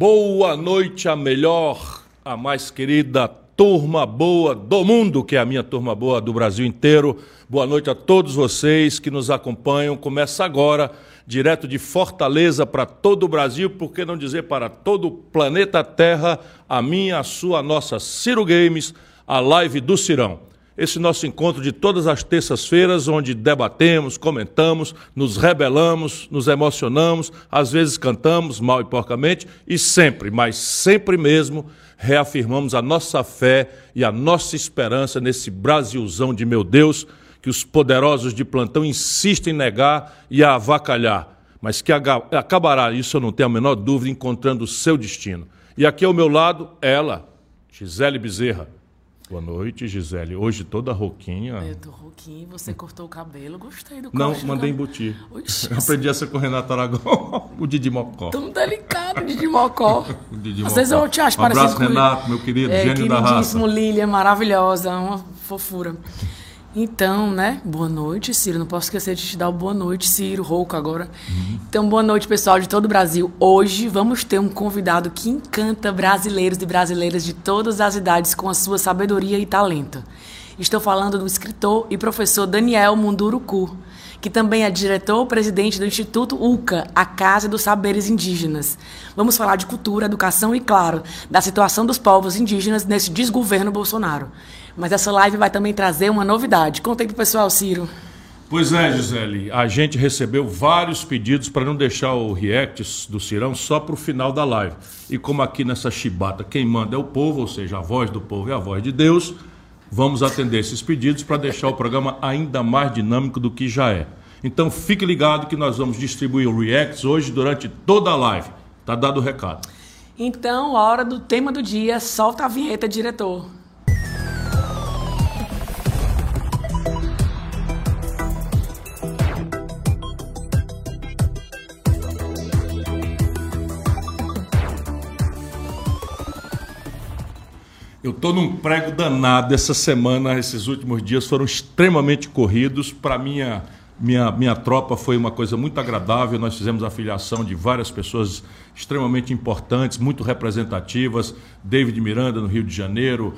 Boa noite, a melhor, a mais querida turma boa do mundo, que é a minha turma boa do Brasil inteiro. Boa noite a todos vocês que nos acompanham. Começa agora, direto de Fortaleza para todo o Brasil, por que não dizer para todo o planeta Terra, a minha, a sua, a nossa Ciro Games, a live do Cirão esse nosso encontro de todas as terças-feiras, onde debatemos, comentamos, nos rebelamos, nos emocionamos, às vezes cantamos mal e porcamente, e sempre, mas sempre mesmo, reafirmamos a nossa fé e a nossa esperança nesse Brasilzão de meu Deus, que os poderosos de plantão insistem em negar e a avacalhar, mas que acabará, isso eu não tenho a menor dúvida, encontrando o seu destino. E aqui ao meu lado, ela, Gisele Bezerra Boa noite, Gisele. Hoje toda rouquinha. Eu tô rouquinha, você cortou o cabelo, gostei do Não, mandei embutir. Oxi, Aprendi a ser com o Renato Aragão, o Didi Mocó. Tão delicado, Didi Mocó. o Didi Às vezes eu te acho um parecido abraço, Renato, meu querido, é, gênio da raça. Lilian, maravilhosa, uma fofura. Então, né? Boa noite, Ciro. Não posso esquecer de te dar boa noite, Ciro, rouco agora. Uhum. Então, boa noite, pessoal de todo o Brasil. Hoje vamos ter um convidado que encanta brasileiros e brasileiras de todas as idades com a sua sabedoria e talento. Estou falando do escritor e professor Daniel Munduruku, que também é diretor-presidente do Instituto UCA, a Casa dos Saberes Indígenas. Vamos falar de cultura, educação e, claro, da situação dos povos indígenas nesse desgoverno Bolsonaro. Mas essa live vai também trazer uma novidade. Conta aí pro pessoal, Ciro. Pois é, Gisele, a gente recebeu vários pedidos para não deixar o react do Cirão só para o final da live. E como aqui nessa chibata quem manda é o povo, ou seja, a voz do povo é a voz de Deus, vamos atender esses pedidos para deixar o programa ainda mais dinâmico do que já é. Então fique ligado que nós vamos distribuir o reacts hoje durante toda a live. Tá dado o recado. Então, hora do tema do dia, solta a vinheta, diretor. Eu estou num prego danado essa semana, esses últimos dias foram extremamente corridos. Para minha minha minha tropa foi uma coisa muito agradável. Nós fizemos a filiação de várias pessoas extremamente importantes, muito representativas. David Miranda no Rio de Janeiro,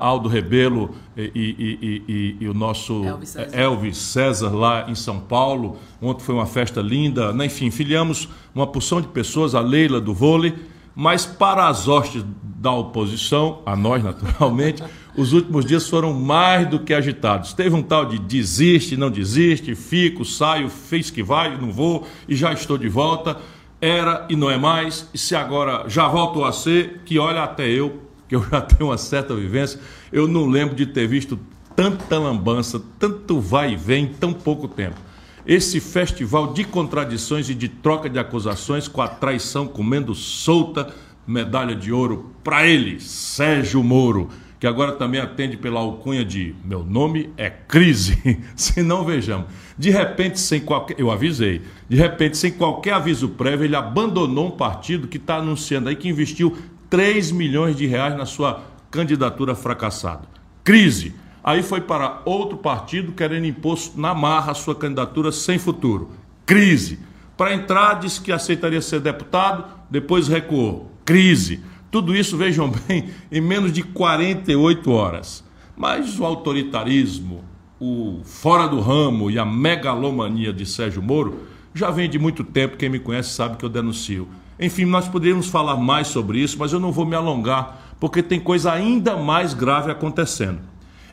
Aldo Rebelo e, e, e, e o nosso Elvis César. Elvis César. lá em São Paulo. Ontem foi uma festa linda. Enfim, filiamos uma porção de pessoas, a Leila do vôlei mas para as hostes da oposição, a nós naturalmente, os últimos dias foram mais do que agitados. Teve um tal de desiste, não desiste, fico, saio, fez que vai, não vou e já estou de volta. Era e não é mais, e se agora já voltou a ser, que olha até eu, que eu já tenho uma certa vivência, eu não lembro de ter visto tanta lambança, tanto vai e vem em tão pouco tempo esse festival de contradições e de troca de acusações com a traição comendo solta, medalha de ouro para ele, Sérgio Moro, que agora também atende pela alcunha de meu nome é Crise. Se não vejamos, de repente sem qualquer, eu avisei, de repente sem qualquer aviso prévio, ele abandonou um partido que está anunciando aí que investiu 3 milhões de reais na sua candidatura fracassada. Crise Aí foi para outro partido querendo impor na marra sua candidatura sem futuro. Crise. Para entrar, disse que aceitaria ser deputado, depois recuou. Crise. Tudo isso, vejam bem, em menos de 48 horas. Mas o autoritarismo, o fora do ramo e a megalomania de Sérgio Moro já vem de muito tempo. Quem me conhece sabe que eu denuncio. Enfim, nós poderíamos falar mais sobre isso, mas eu não vou me alongar, porque tem coisa ainda mais grave acontecendo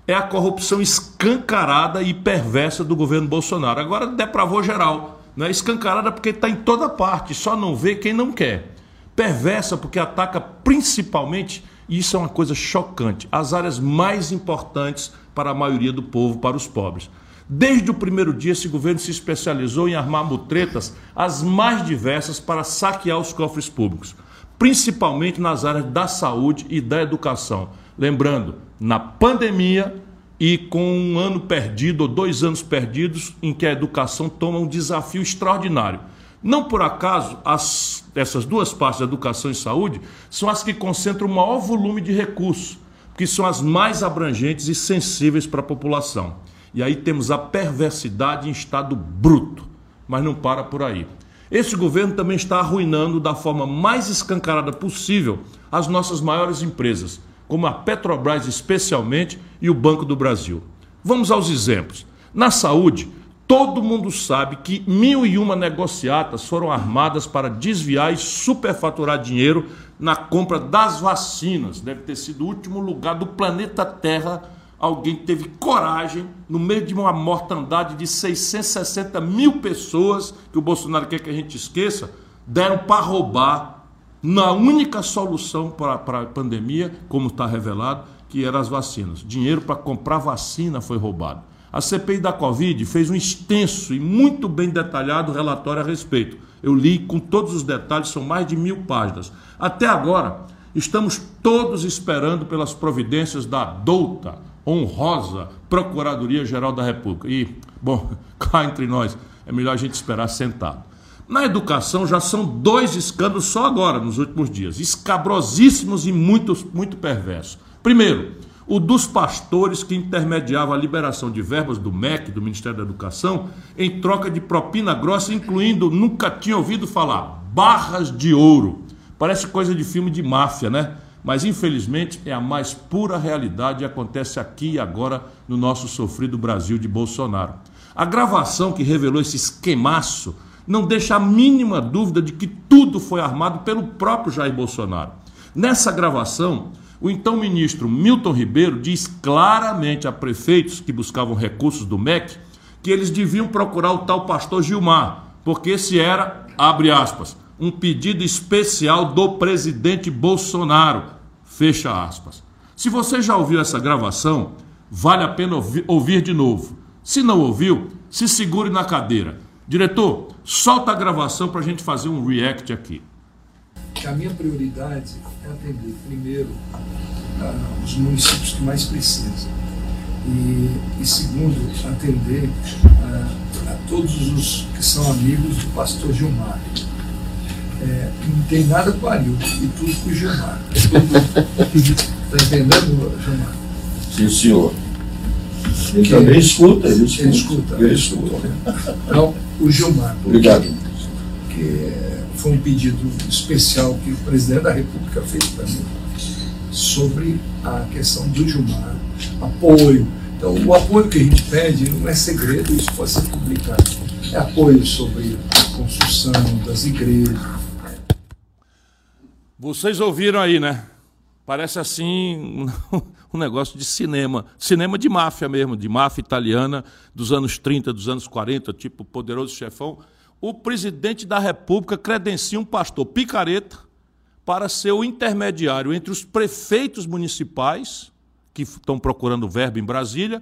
é a corrupção escancarada e perversa do governo Bolsonaro. Agora depravou geral. Né? Escancarada porque está em toda parte, só não vê quem não quer. Perversa porque ataca principalmente, e isso é uma coisa chocante, as áreas mais importantes para a maioria do povo, para os pobres. Desde o primeiro dia, esse governo se especializou em armar mutretas as mais diversas para saquear os cofres públicos, principalmente nas áreas da saúde e da educação. Lembrando, na pandemia e com um ano perdido ou dois anos perdidos em que a educação toma um desafio extraordinário. Não por acaso, as, essas duas partes, educação e saúde, são as que concentram o maior volume de recursos, que são as mais abrangentes e sensíveis para a população. E aí temos a perversidade em estado bruto, mas não para por aí. Esse governo também está arruinando da forma mais escancarada possível as nossas maiores empresas, como a Petrobras especialmente e o Banco do Brasil. Vamos aos exemplos. Na saúde, todo mundo sabe que mil e uma negociatas foram armadas para desviar e superfaturar dinheiro na compra das vacinas. Deve ter sido o último lugar do planeta Terra alguém teve coragem, no meio de uma mortandade de 660 mil pessoas, que o Bolsonaro quer que a gente esqueça, deram para roubar na única solução para a pandemia, como está revelado, que eram as vacinas. Dinheiro para comprar vacina foi roubado. A CPI da Covid fez um extenso e muito bem detalhado relatório a respeito. Eu li com todos os detalhes, são mais de mil páginas. Até agora, estamos todos esperando pelas providências da douta, honrosa Procuradoria-Geral da República. E, bom, cá entre nós, é melhor a gente esperar sentado. Na educação já são dois escândalos só agora, nos últimos dias, escabrosíssimos e muito, muito perversos. Primeiro, o dos pastores que intermediava a liberação de verbas do MEC, do Ministério da Educação, em troca de propina grossa, incluindo, nunca tinha ouvido falar, barras de ouro. Parece coisa de filme de máfia, né? mas infelizmente é a mais pura realidade e acontece aqui e agora no nosso sofrido Brasil de Bolsonaro. A gravação que revelou esse esquemaço não deixa a mínima dúvida de que tudo foi armado pelo próprio Jair Bolsonaro. Nessa gravação, o então ministro Milton Ribeiro diz claramente a prefeitos que buscavam recursos do MEC que eles deviam procurar o tal pastor Gilmar, porque esse era, abre aspas, um pedido especial do presidente Bolsonaro Fecha aspas. Se você já ouviu essa gravação, vale a pena ouvir, de novo. Se não ouviu, se segure na cadeira. Diretor, solta a gravação para a gente fazer um react aqui. A minha prioridade é atender primeiro uh, os municípios que mais precisam. E, e segundo, atender uh, a todos os que são amigos do pastor Gilmar é, não tem nada com o Arildo e tudo com o Gilmar. Está entendendo, Gilmar? Sim, senhor. Ele que, também escuta, ele escuta. Ele escuta. Ele escuta. Então, o Gilmar. Obrigado. Que foi um pedido especial que o presidente da República fez para mim sobre a questão do Gilmar, apoio. Então, o apoio que a gente pede não é segredo, isso pode ser publicado. É apoio sobre a construção das igrejas, vocês ouviram aí, né? Parece assim um negócio de cinema. Cinema de máfia mesmo, de máfia italiana dos anos 30, dos anos 40, tipo Poderoso Chefão. O presidente da República credencia um pastor picareta para ser o intermediário entre os prefeitos municipais, que estão procurando verbo em Brasília,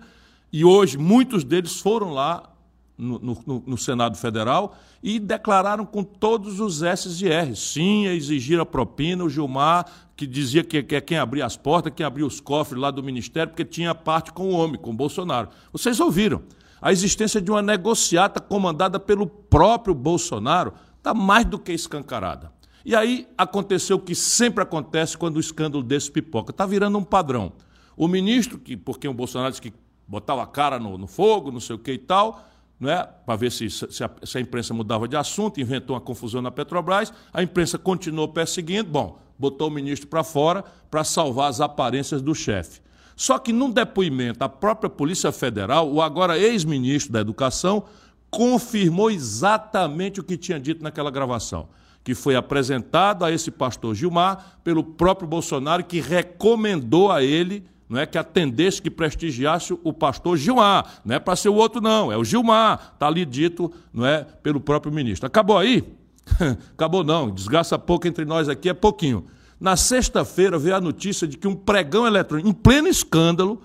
e hoje muitos deles foram lá no, no, no, Senado Federal e declararam com todos os S e R. Sim, exigir a propina. O Gilmar, que dizia que, que é quem abria as portas, quem abria os cofres lá do Ministério, porque tinha parte com o homem, com o Bolsonaro. Vocês ouviram. A existência de uma negociata comandada pelo próprio Bolsonaro está mais do que escancarada. E aí aconteceu o que sempre acontece quando o escândalo desse pipoca. Está virando um padrão. O ministro, que, porque o Bolsonaro disse que botava a cara no, no fogo, não sei o que e tal, é? para ver se, se, a, se, a, imprensa mudava de assunto, inventou uma confusão na Petrobras, a imprensa continuou perseguindo, bom, botou o ministro para fora para salvar as aparências do chefe. Só que num depoimento, a própria Polícia Federal, o agora ex-ministro da Educação, confirmou exatamente o que tinha dito naquela gravação, que foi apresentado a esse pastor Gilmar pelo próprio Bolsonaro, que recomendou a ele não é que atendesse, que prestigiasse o pastor Gilmar, não é para ser o outro não, é o Gilmar, está ali dito, não é, pelo próprio ministro. Acabou aí? Acabou não, desgraça pouco entre nós aqui é pouquinho. Na sexta-feira veio a notícia de que um pregão eletrônico, em pleno escândalo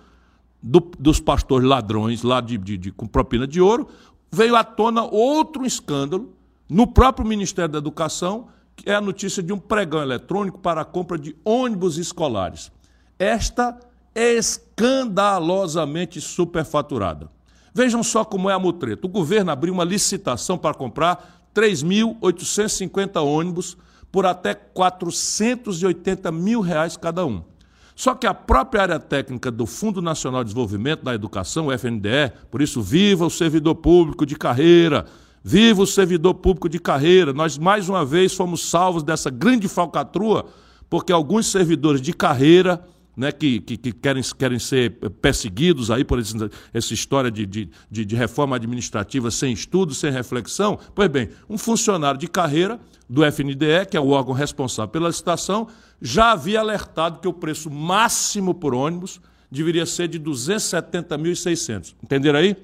do, dos pastores ladrões lá de, de, de, com propina de ouro, veio à tona outro escândalo no próprio Ministério da Educação, que é a notícia de um pregão eletrônico para a compra de ônibus escolares. Esta escandalosamente superfaturada. Vejam só como é a mutreta. O governo abriu uma licitação para comprar 3.850 ônibus por até 480 mil reais cada um. Só que a própria área técnica do Fundo Nacional de Desenvolvimento da Educação, o FNDE, por isso viva o servidor público de carreira, Viva o servidor público de carreira! Nós, mais uma vez, fomos salvos dessa grande falcatrua, porque alguns servidores de carreira né, que, que, que, querem, querem ser perseguidos aí por esse, essa história de, de, de, reforma administrativa sem estudo, sem reflexão. Pois bem, um funcionário de carreira do FNDE, que é o órgão responsável pela licitação, já havia alertado que o preço máximo por ônibus deveria ser de 270.600. Entenderam aí?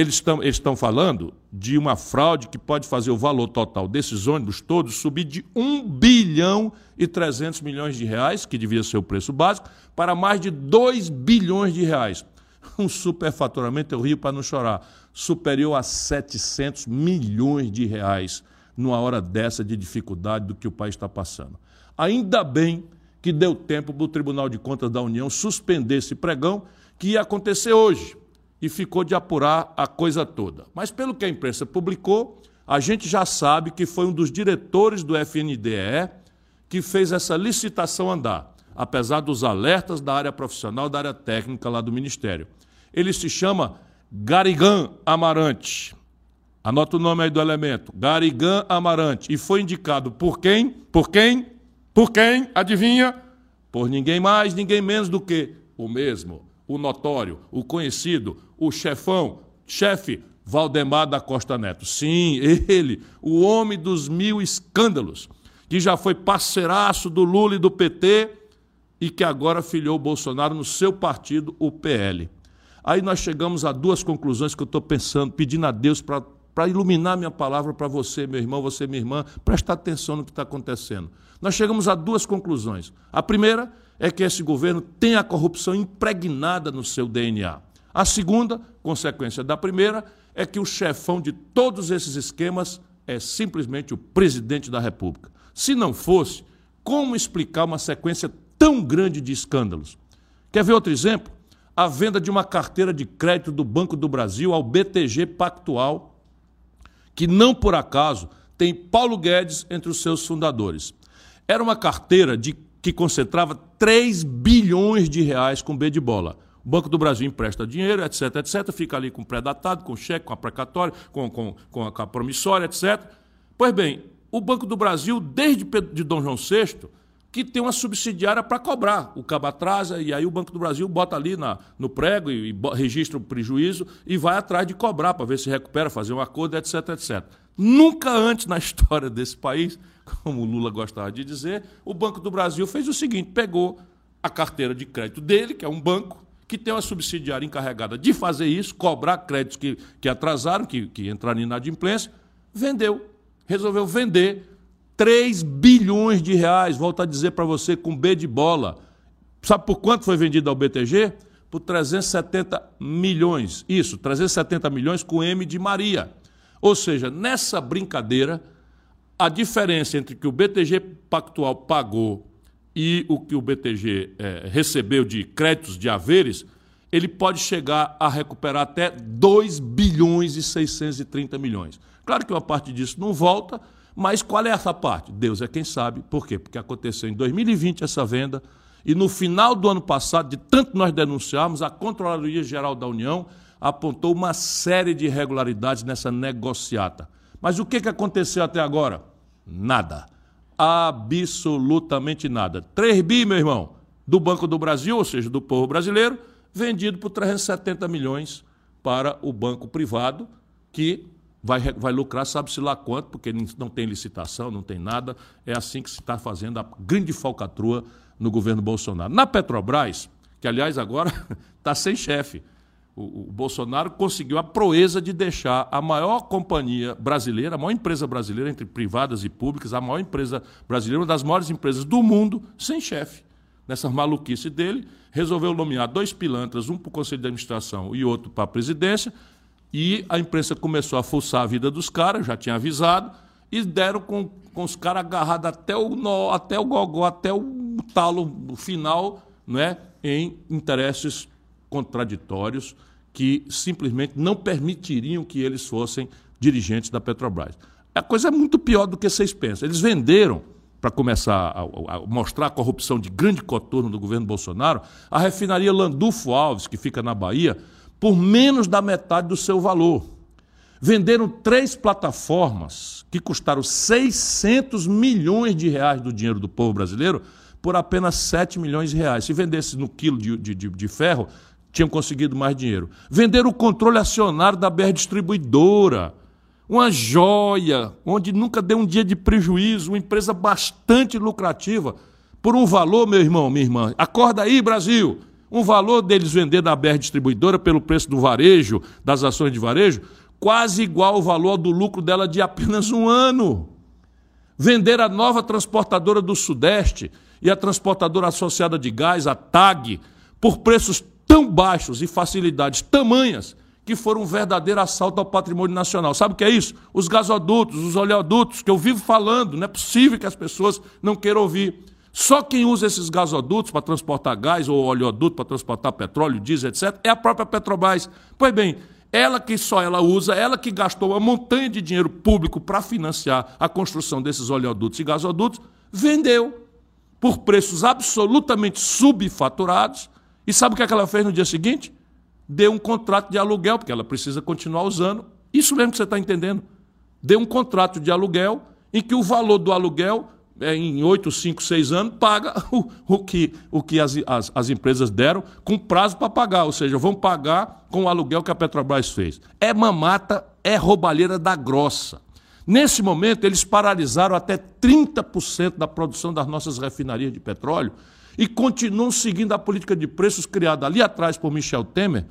Eles estão, eles falando de uma fraude que pode fazer o valor total desses ônibus todos subir de 1 bilhão e 300 milhões de reais, que devia ser o preço básico, para mais de 2 bilhões de reais. Um superfaturamento, eu rio para não chorar, superior a 700 milhões de reais numa hora dessa de dificuldade do que o país está passando. Ainda bem que deu tempo para o Tribunal de Contas da União suspender esse pregão que ia acontecer hoje e ficou de apurar a coisa toda. Mas pelo que a imprensa publicou, a gente já sabe que foi um dos diretores do FNDE que fez essa licitação andar, apesar dos alertas da área profissional, da área técnica lá do Ministério. Ele se chama Garigan Amarante. Anota o nome aí do elemento. Garigan Amarante. E foi indicado por quem? Por quem? Por quem? Adivinha? Por ninguém mais, ninguém menos do que o mesmo, o notório, o conhecido, o chefão, chefe Valdemar da Costa Neto. Sim, ele, o homem dos mil escândalos, que já foi parceiraço do Lula e do PT e que agora filiou o Bolsonaro no seu partido, o PL. Aí nós chegamos a duas conclusões que eu estou pensando, pedindo a Deus para iluminar minha palavra para você, meu irmão, você, minha irmã, prestar atenção no que está acontecendo. Nós chegamos a duas conclusões. A primeira é que esse governo tem a corrupção impregnada no seu DNA. A segunda, consequência da primeira, é que o chefão de todos esses esquemas é simplesmente o presidente da República. Se não fosse, como explicar uma sequência tão grande de escândalos? Quer ver outro exemplo? A venda de uma carteira de crédito do Banco do Brasil ao BTG Pactual, que não por acaso tem Paulo Guedes entre os seus fundadores. Era uma carteira de, que concentrava 3 bilhões de reais com B de bola o Banco do Brasil empresta dinheiro, etc, etc, fica ali com pré-datado, com cheque, com a precatória, com, com, com, a, com a promissória, etc. Pois bem, o Banco do Brasil, desde de Dom João VI, que tem uma subsidiária para cobrar. O cabo atrasa e aí o Banco do Brasil bota ali na, no prego e, e registra o prejuízo e vai atrás de cobrar para ver se recupera, fazer um acordo, etc, etc. Nunca antes na história desse país, como o Lula gostava de dizer, o Banco do Brasil fez o seguinte: pegou a carteira de crédito dele, que é um banco, que tem uma subsidiária encarregada de fazer isso, cobrar créditos que, que atrasaram, que, que entraram em inadimplência, vendeu. Resolveu vender 3 bilhões de reais, volto a dizer para você, com B de bola. Sabe por quanto foi vendido ao BTG? Por 370 milhões. Isso, 370 milhões com M de Maria. Ou seja, nessa brincadeira, a diferença entre o que o BTG Pactual pagou e o que o BTG é, recebeu de créditos de haveres, ele pode chegar a recuperar até 2 bilhões e 630 milhões. Claro que uma parte disso não volta, mas qual é essa parte? Deus é quem sabe. Por quê? Porque aconteceu em 2020 essa venda, e no final do ano passado, de tanto nós denunciarmos, a Controladoria Geral da União apontou uma série de irregularidades nessa negociata. Mas o que, aconteceu até agora? Nada absolutamente nada. 3 bi, meu irmão, do Banco do Brasil, ou seja, do povo brasileiro, vendido por 370 milhões para o banco privado, que vai, vai lucrar, sabe-se lá quanto, porque não tem licitação, não tem nada. É assim que se está fazendo a grande falcatrua no governo Bolsonaro. Na Petrobras, que aliás agora está sem chefe o, o, Bolsonaro conseguiu a proeza de deixar a maior companhia brasileira, a maior empresa brasileira, entre privadas e públicas, a maior empresa brasileira, uma das maiores empresas do mundo, sem chefe. Nessa maluquice dele, resolveu nomear dois pilantras, um para o Conselho de Administração e outro para a presidência, e a imprensa começou a fuçar a vida dos caras, já tinha avisado, e deram com, com os caras agarrados até o nó, até o gogó, até o talo final, né, em interesses contraditórios que simplesmente não permitiriam que eles fossem dirigentes da Petrobras. A coisa é muito pior do que vocês pensam. Eles venderam, para começar a, a, mostrar a corrupção de grande coturno do governo Bolsonaro, a refinaria Landulfo Alves, que fica na Bahia, por menos da metade do seu valor. Venderam três plataformas que custaram 600 milhões de reais do dinheiro do povo brasileiro por apenas 7 milhões de reais. Se vendesse no quilo de, de, de ferro, tinham conseguido mais dinheiro. Venderam o controle acionário da BR Distribuidora, uma joia, onde nunca deu um dia de prejuízo, uma empresa bastante lucrativa, por um valor, meu irmão, minha irmã. Acorda aí, Brasil! Um valor deles vender da BR Distribuidora pelo preço do varejo, das ações de varejo, quase igual ao valor do lucro dela de apenas um ano. Vender a nova transportadora do Sudeste e a transportadora associada de gás, a TAG, por preços tão baixos e facilidades tamanhas que foram um verdadeiro assalto ao patrimônio nacional. Sabe o que é isso? Os gasodutos, os oleodutos, que eu vivo falando, não é possível que as pessoas não queiram ouvir. Só quem usa esses gasodutos para transportar gás ou oleoduto para transportar petróleo, diesel, etc., é a própria Petrobras. Pois bem, ela que só ela usa, ela que gastou uma montanha de dinheiro público para financiar a construção desses oleodutos e gasodutos, vendeu por preços absolutamente subfaturados. E sabe o que, é que ela fez no dia seguinte? Deu um contrato de aluguel, porque ela precisa continuar usando. Isso mesmo que você está entendendo. Deu um contrato de aluguel em que o valor do aluguel é, em 8, 5, 6 anos, paga o, o que, o que as, as, as empresas deram com prazo para pagar, ou seja, vão pagar com o aluguel que a Petrobras fez. É mamata, é roubalheira da grossa. Nesse momento, eles paralisaram até 30% da produção das nossas refinarias de petróleo e continuam seguindo a política de preços criada ali atrás por Michel Temer,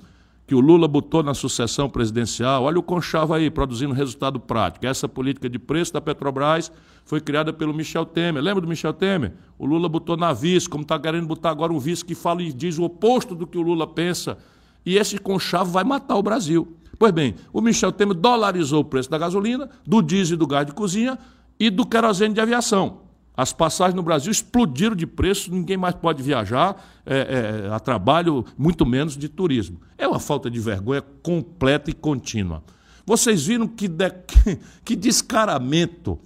que o Lula botou na sucessão presidencial. Olha o Conchavo aí, produzindo resultado prático. Essa política de preço da Petrobras foi criada pelo Michel Temer. Lembra do Michel Temer? O Lula botou na vice, como está querendo botar agora um vice que fala e diz o oposto do que o Lula pensa. E esse Conchavo vai matar o Brasil. Pois bem, o Michel Temer dolarizou o preço da gasolina, do diesel e do gás de cozinha e do querosene de aviação. As passagens no Brasil explodiram de preço, ninguém mais pode viajar é, é, a trabalho, muito menos de turismo. É uma falta de vergonha completa e contínua. Vocês viram que, de, que descaramento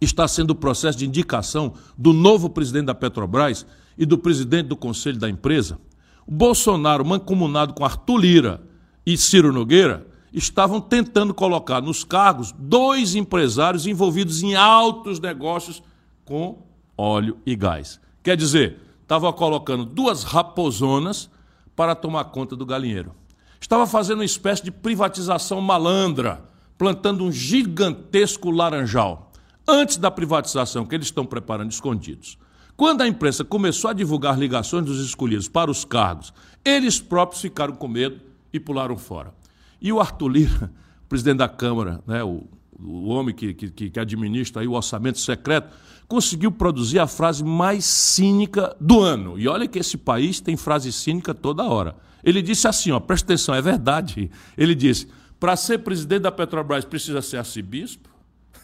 está sendo o processo de indicação do novo presidente da Petrobras e do presidente do conselho da empresa? O Bolsonaro, mancomunado com Arthur Lira e Ciro Nogueira, estavam tentando colocar nos cargos dois empresários envolvidos em altos negócios com óleo e gás. Quer dizer, estava colocando duas raposonas para tomar conta do galinheiro. Estava fazendo uma espécie de privatização malandra, plantando um gigantesco laranjal. Antes da privatização que eles estão preparando escondidos. Quando a imprensa começou a divulgar ligações dos escolhidos para os cargos, eles próprios ficaram com medo e pularam fora. E o Arthur Lira, presidente da Câmara, né, o, o homem que, que, que administra aí o orçamento secreto, conseguiu produzir a frase mais cínica do ano. E olha que esse país tem frase cínica toda hora. Ele disse assim, ó, presta atenção, é verdade. Ele disse: para ser presidente da Petrobras precisa ser arcebispo?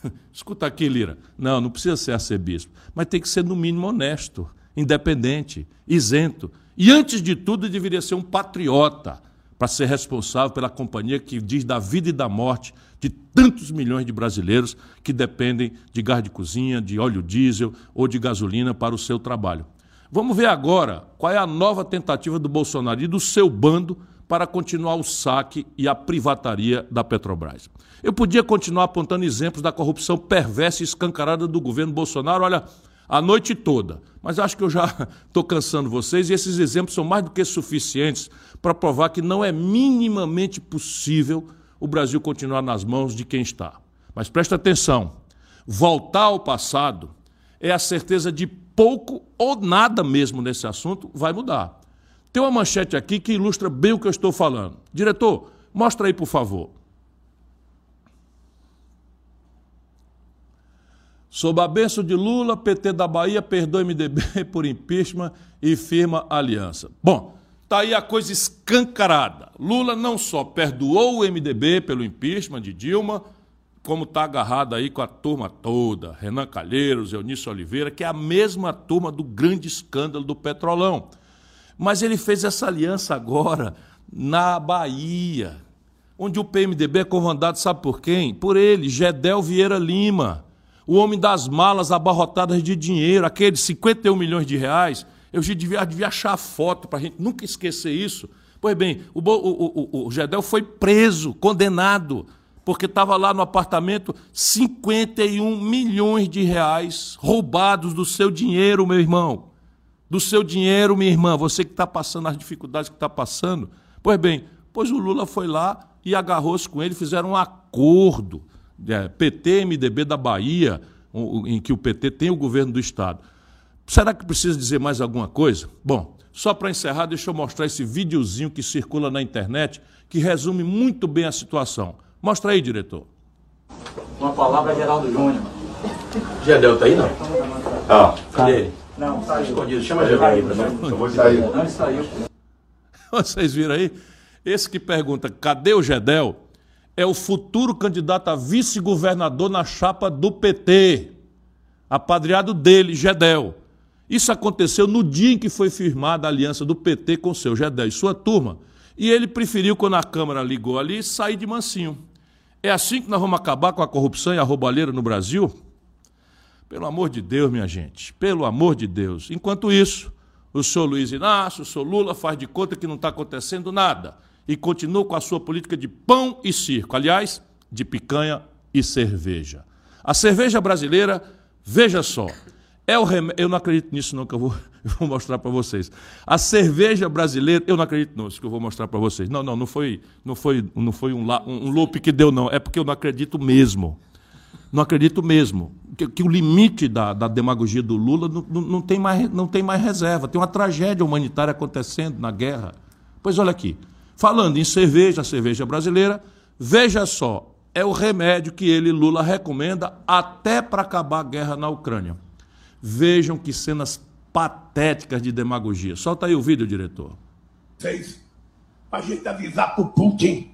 Escuta aqui, Lira. Não, não precisa ser arcebispo, mas tem que ser no mínimo honesto, independente, isento. E antes de tudo, deveria ser um patriota para ser responsável pela companhia que diz da vida e da morte de tantos milhões de brasileiros que dependem de gás de cozinha, de óleo diesel ou de gasolina para o seu trabalho. Vamos ver agora qual é a nova tentativa do Bolsonaro e do seu bando para continuar o saque e a privataria da Petrobras. Eu podia continuar apontando exemplos da corrupção perversa e escancarada do governo Bolsonaro, olha, a noite toda. Mas acho que eu já estou cansando vocês e esses exemplos são mais do que suficientes para provar que não é minimamente possível o Brasil continuar nas mãos de quem está. Mas presta atenção: voltar ao passado é a certeza de pouco ou nada mesmo nesse assunto vai mudar. Tem uma manchete aqui que ilustra bem o que eu estou falando. Diretor, mostra aí, por favor. Sob a benção de Lula, PT da Bahia perdoa MDB por impeachment e firma aliança. Bom, Está aí a coisa escancarada. Lula não só perdoou o MDB pelo impeachment de Dilma, como está agarrado aí com a turma toda, Renan Calheiros, Eunício Oliveira, que é a mesma turma do grande escândalo do Petrolão. Mas ele fez essa aliança agora na Bahia, onde o PMDB é comandado, sabe por quem? Por ele, Gedel Vieira Lima, o homem das malas abarrotadas de dinheiro, aqueles 51 milhões de reais eu devia, devia achar a foto para a gente nunca esquecer isso. Pois bem, o, o, o, o Gedel foi preso, condenado porque estava lá no apartamento 51 milhões de reais roubados do seu dinheiro, meu irmão. Do seu dinheiro, minha irmã, você que está passando as dificuldades que está passando. Pois bem, pois o Lula foi lá e agarrou-se com ele, fizeram um acordo, é, PT, MDB da Bahia, em que o PT tem o governo do Estado. Será que precisa dizer mais alguma coisa? Bom, só para encerrar, deixa eu mostrar esse videozinho que circula na internet, que resume muito bem a situação. Mostra aí, diretor. Uma palavra é Geraldo Júnior. Gedel tá aí, não? Ah, cadê ele? Não, tá escondido. Chama Gedel aí pra mim. Eu vou sair. Não, saiu. Vocês viram aí? Esse que pergunta, cadê o Gedel? É o futuro candidato a vice-governador na chapa do PT. Apadreado dele, Gedel. Isso aconteceu no dia em que foi firmada a aliança do PT com o seu Gedel e sua turma. E ele preferiu, quando a Câmara ligou ali, sair de mansinho. É assim que nós vamos acabar com a corrupção e a roubalheira no Brasil? Pelo amor de Deus, minha gente, pelo amor de Deus. Enquanto isso, o senhor Luiz Inácio, o senhor Lula faz de conta que não está acontecendo nada e continua com a sua política de pão e circo, aliás, de picanha e cerveja. A cerveja brasileira, veja só, é o rem... Eu não acredito nisso, não, que eu vou, eu vou mostrar para vocês. A cerveja brasileira, eu não acredito nisso, que eu vou mostrar para vocês. Não, não, não foi, não foi, não foi um, um, um loop que deu, não. É porque eu não acredito mesmo. Não acredito mesmo. Que, que o limite da, da, demagogia do Lula não, não, não, tem mais, não tem mais reserva. Tem uma tragédia humanitária acontecendo na guerra. Pois olha aqui. Falando em cerveja, cerveja brasileira, veja só, é o remédio que ele, Lula, recomenda até para acabar a guerra na Ucrânia. Vejam que cenas patéticas de demagogia. Solta aí o vídeo, diretor. Seis, a gente avisar para o Putin,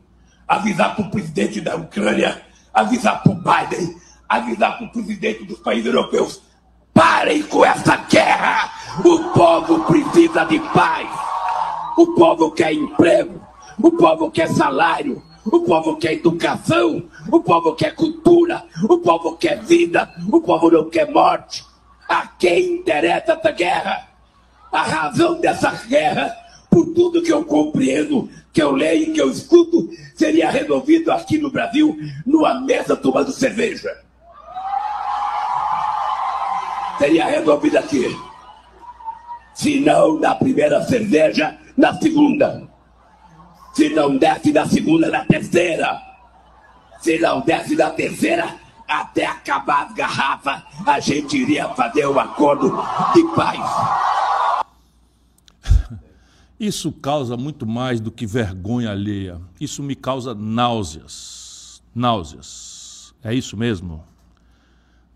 avisar para o presidente da Ucrânia, avisar para o Biden, avisar para o presidente dos países europeus. Parem com essa guerra! O povo precisa de paz! O povo quer emprego! O povo quer salário! O povo quer educação! O povo quer cultura! O povo quer vida! O povo não quer morte! A quem interessa essa guerra? A razão dessa guerra, por tudo que eu compreendo, que eu leio que eu escuto, seria resolvido aqui no Brasil, numa mesa tomando cerveja. Seria resolvido aqui. Se não na primeira cerveja, na segunda. Se não desce na segunda, na terceira. Se não desce na terceira, até acabar as garrafas, a gente iria fazer um acordo de paz. Isso causa muito mais do que vergonha alheia. Isso me causa náuseas. Náuseas. É isso mesmo?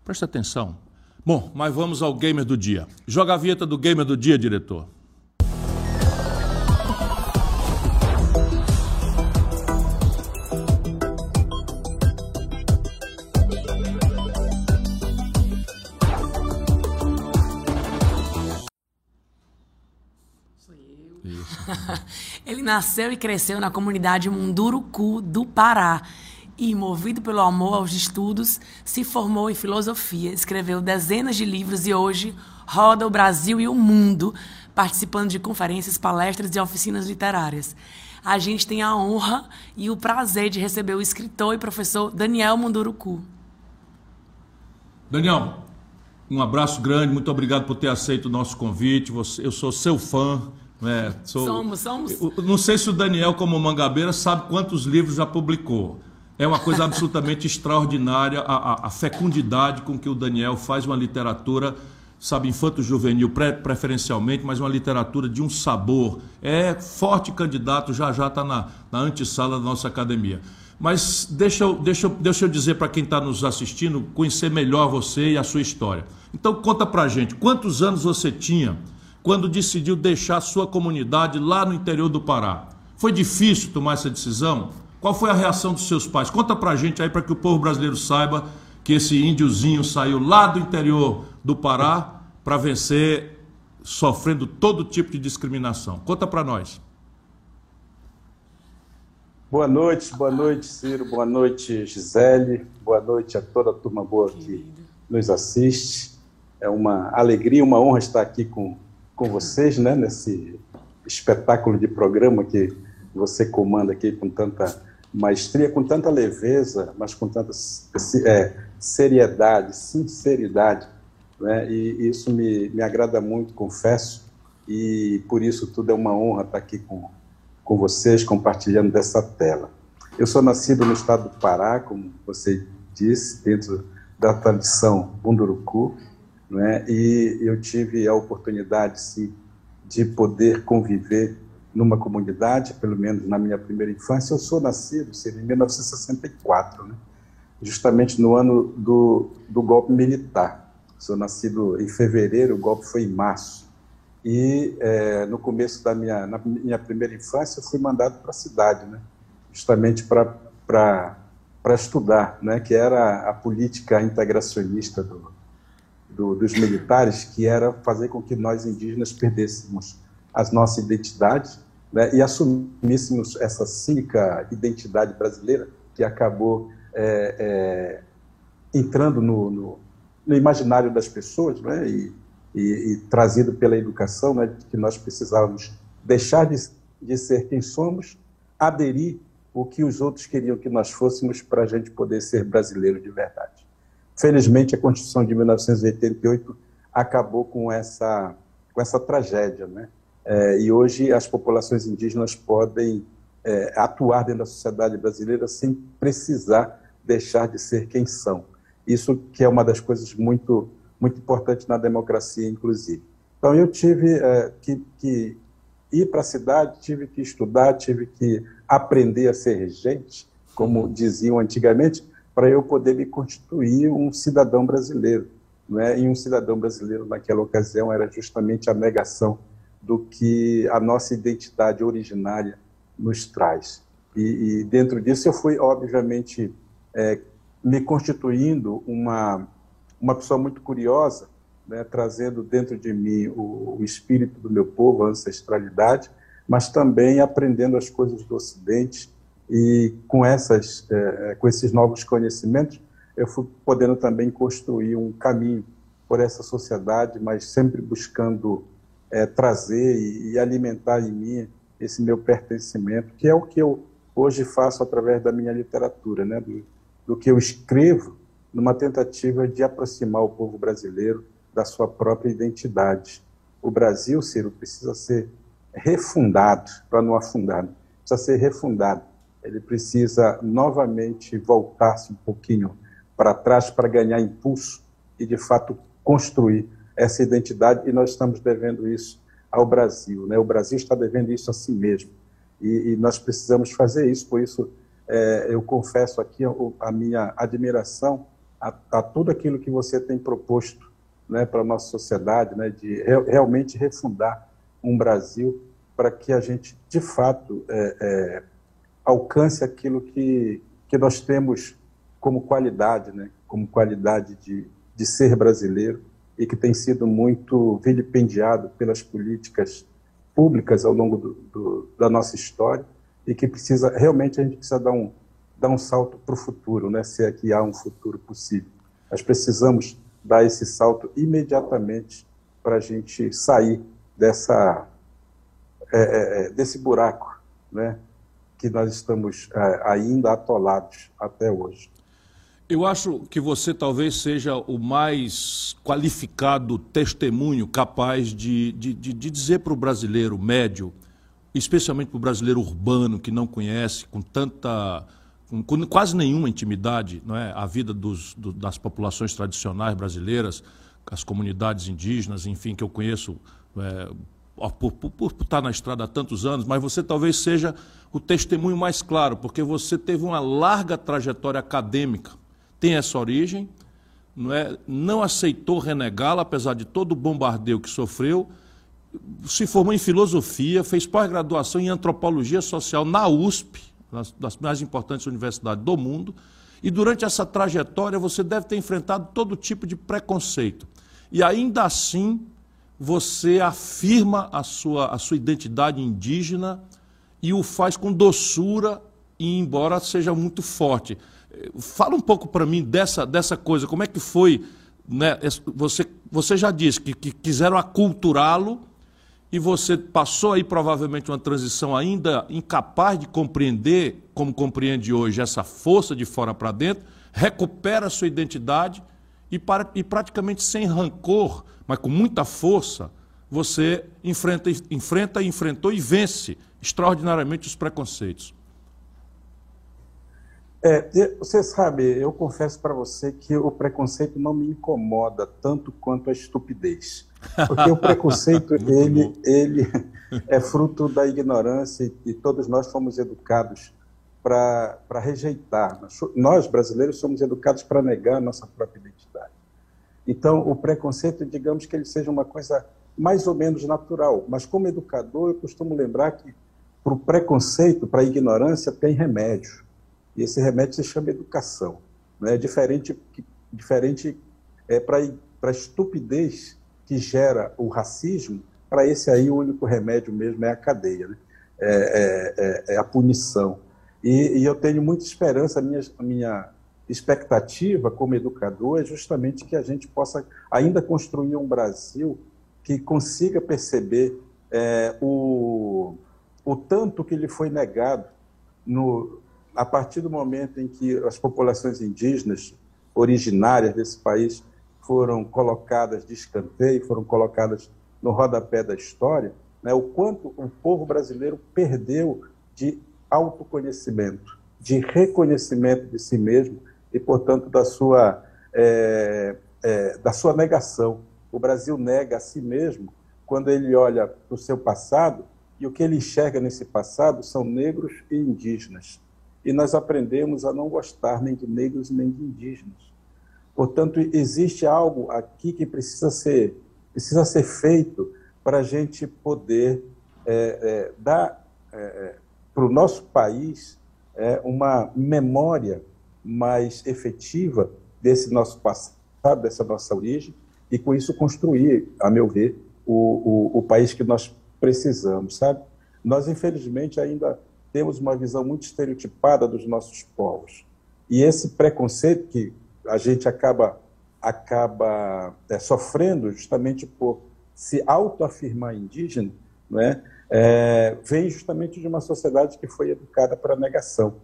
Presta atenção. Bom, mas vamos ao gamer do dia. Joga a vinheta do gamer do dia, diretor. Nasceu e cresceu na comunidade Munduruku do Pará. E, movido pelo amor aos estudos, se formou em filosofia, escreveu dezenas de livros e hoje roda o Brasil e o mundo, participando de conferências, palestras e oficinas literárias. A gente tem a honra e o prazer de receber o escritor e professor Daniel Munduruku. Daniel, um abraço grande, muito obrigado por ter aceito o nosso convite. Eu sou seu fã, é, sou, somos, somos. não sei se o Daniel, como mangabeira, sabe quantos livros já publicou. É uma coisa absolutamente extraordinária a, a, a, fecundidade com que o Daniel faz uma literatura, sabe, infanto-juvenil pre, preferencialmente, mas uma literatura de um sabor. É forte candidato, já já está na, na antessala da nossa academia. Mas deixa eu, deixa deixa eu dizer para quem está nos assistindo, conhecer melhor você e a sua história. Então conta para gente, quantos anos você tinha quando decidiu deixar sua comunidade lá no interior do Pará. Foi difícil tomar essa decisão? Qual foi a reação dos seus pais? Conta pra gente aí para que o povo brasileiro saiba que esse índiozinho saiu lá do interior do Pará para vencer sofrendo todo tipo de discriminação. Conta para nós. Boa noite, boa noite, Ciro, boa noite, Gisele, boa noite a toda a turma boa que nos assiste. É uma alegria, uma honra estar aqui com com vocês, né, nesse espetáculo de programa que você comanda aqui com tanta maestria, com tanta leveza, mas com tanta é, seriedade, sinceridade, né? e isso me, me agrada muito, confesso, e por isso tudo é uma honra estar aqui com, com vocês, compartilhando dessa tela. Eu sou nascido no estado do Pará, como você disse, dentro da tradição Bunduruku, né? e eu tive a oportunidade, sim, de poder conviver numa comunidade, pelo menos na minha primeira infância. Eu sou nascido sim, em 1964, né? justamente no ano do, do golpe militar. Sou nascido em fevereiro, o golpe foi em março. E é, no começo da minha, na minha primeira infância, fui mandado para a cidade, né? justamente para estudar, né? que era a política integracionista do, do, dos militares, que era fazer com que nós indígenas perdêssemos a nossa identidade né? e assumíssemos essa cínica identidade brasileira que acabou é, é, entrando no, no, no, imaginário das pessoas né? e, e, e, trazido pela educação, né? que nós precisávamos deixar de, de ser quem somos, aderir o que os outros queriam que nós fôssemos para a gente poder ser brasileiro de verdade. Felizmente, a Constituição de 1988 acabou com essa, com essa tragédia, né? É, e hoje as populações indígenas podem é, atuar dentro da sociedade brasileira sem precisar deixar de ser quem são. Isso que é uma das coisas muito muito importantes na democracia, inclusive. Então eu tive é, que, que ir para a cidade, tive que estudar, tive que aprender a ser gente, como diziam antigamente, para eu poder me constituir um cidadão brasileiro. Né? E um cidadão brasileiro, naquela ocasião, era justamente a negação do que a nossa identidade originária nos traz. E, e dentro disso, eu fui, obviamente, é, me constituindo uma, uma pessoa muito curiosa, né? trazendo dentro de mim o, o espírito do meu povo, a ancestralidade, mas também aprendendo as coisas do Ocidente e com essas, é, é, com esses novos conhecimentos, eu fui podendo também construir um caminho por essa sociedade, mas sempre buscando é, trazer e, e, alimentar em mim esse meu pertencimento, que é o que eu hoje faço através da minha literatura, né, do, do que eu escrevo, numa tentativa de aproximar o povo brasileiro da sua própria identidade. O Brasil, Ciro, precisa ser refundado, para não afundar, precisa ser refundado. Ele precisa novamente voltar-se um pouquinho para trás para ganhar impulso e, de fato, construir essa identidade, e nós estamos devendo isso ao Brasil. Né? O Brasil está devendo isso a si mesmo, e, e nós precisamos fazer isso, por isso é, eu confesso aqui a, minha admiração a, a, tudo aquilo que você tem proposto né, para a nossa sociedade, né, de re, realmente refundar um Brasil para que a gente, de fato, é, é, alcance aquilo que, que nós temos como qualidade, né? como qualidade de, de ser brasileiro e que tem sido muito vilipendiado pelas políticas públicas ao longo do, do, da nossa história e que precisa, realmente, a gente precisa dar um, dar um salto para o futuro, né? se é que há um futuro possível. Nós precisamos dar esse salto imediatamente para a gente sair dessa é, é, é, desse buraco né, que nós estamos é, ainda atolados até hoje. Eu acho que você talvez seja o mais qualificado testemunho capaz de, de, de, de dizer para o brasileiro médio, especialmente para o brasileiro urbano que não conhece com tanta com quase nenhuma intimidade não é, a vida dos, do, das populações tradicionais brasileiras, as comunidades indígenas, enfim, que eu conheço é, por, por, por, estar na estrada há tantos anos, mas você talvez seja o testemunho mais claro, porque você teve uma larga trajetória acadêmica, tem essa origem, não, é, não aceitou renegá-la, apesar de todo o bombardeio que sofreu, se formou em filosofia, fez pós-graduação em antropologia social na USP, das mais importantes universidades do mundo, e durante essa trajetória você deve ter enfrentado todo tipo de preconceito. E ainda assim, você afirma a sua, a sua identidade indígena e o faz com doçura, e embora seja muito forte. Fala um pouco para mim dessa, dessa coisa, como é que foi. Né? Você, você já disse que, que quiseram aculturá-lo e você passou aí provavelmente uma transição ainda incapaz de compreender, como compreende hoje, essa força de fora para dentro, recupera a sua identidade e, para, e praticamente sem rancor, mas com muita força, você enfrenta, enfrenta, enfrentou e vence extraordinariamente os preconceitos. É, você sabe, eu confesso para você que o preconceito não me incomoda tanto quanto a estupidez. Porque o preconceito, ele, ele é fruto da ignorância e todos nós fomos educados para rejeitar. Nós, brasileiros, somos educados para negar a nossa própria. Então, o preconceito, digamos que ele seja uma coisa mais ou menos natural, mas como educador, eu costumo lembrar que para o preconceito, para a ignorância, tem remédio. E esse remédio se chama educação. Né? Diferente, diferente é, para a estupidez que gera o racismo, para esse aí o único remédio mesmo é a cadeia, né? é, é, é, é, a punição. E, e, eu tenho muita esperança, a minha, a minha expectativa como educador é justamente que a gente possa ainda construir um Brasil que consiga perceber é, o, o tanto que lhe foi negado no, a partir do momento em que as populações indígenas originárias desse país foram colocadas de escanteio, foram colocadas no rodapé da história, né, o quanto o povo brasileiro perdeu de autoconhecimento, de reconhecimento de si mesmo e, portanto, da sua, é, é, da sua negação. O Brasil nega a si mesmo quando ele olha para o seu passado e o que ele enxerga nesse passado são negros e indígenas. E nós aprendemos a não gostar nem de negros nem de indígenas. Portanto, existe algo aqui que precisa ser, precisa ser feito para a gente poder é, é, dar é, é, para o nosso país é, uma memória mais efetiva desse nosso passado, dessa nossa origem, e com isso construir, a meu ver, o, o, o país que nós precisamos, sabe? Nós, infelizmente, ainda temos uma visão muito estereotipada dos nossos povos. E esse preconceito que a gente acaba, acaba é, sofrendo justamente por se autoafirmar indígena, não é? é? vem justamente de uma sociedade que foi educada para a negação.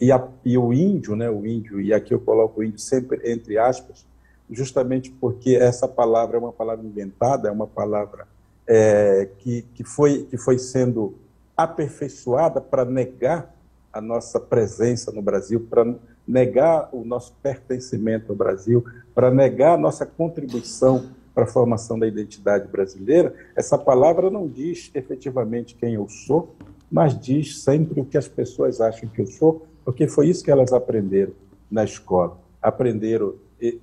E, a, e, o índio, né, o índio, e aqui eu coloco o índio sempre entre aspas, justamente porque essa palavra é uma palavra inventada, é uma palavra é, que, que, foi, que foi sendo aperfeiçoada para negar a nossa presença no Brasil, para negar o nosso pertencimento ao Brasil, para negar a nossa contribuição para a formação da identidade brasileira, essa palavra não diz efetivamente quem eu sou, mas diz sempre o que as pessoas acham que eu sou, porque foi isso que elas aprenderam na escola. Aprenderam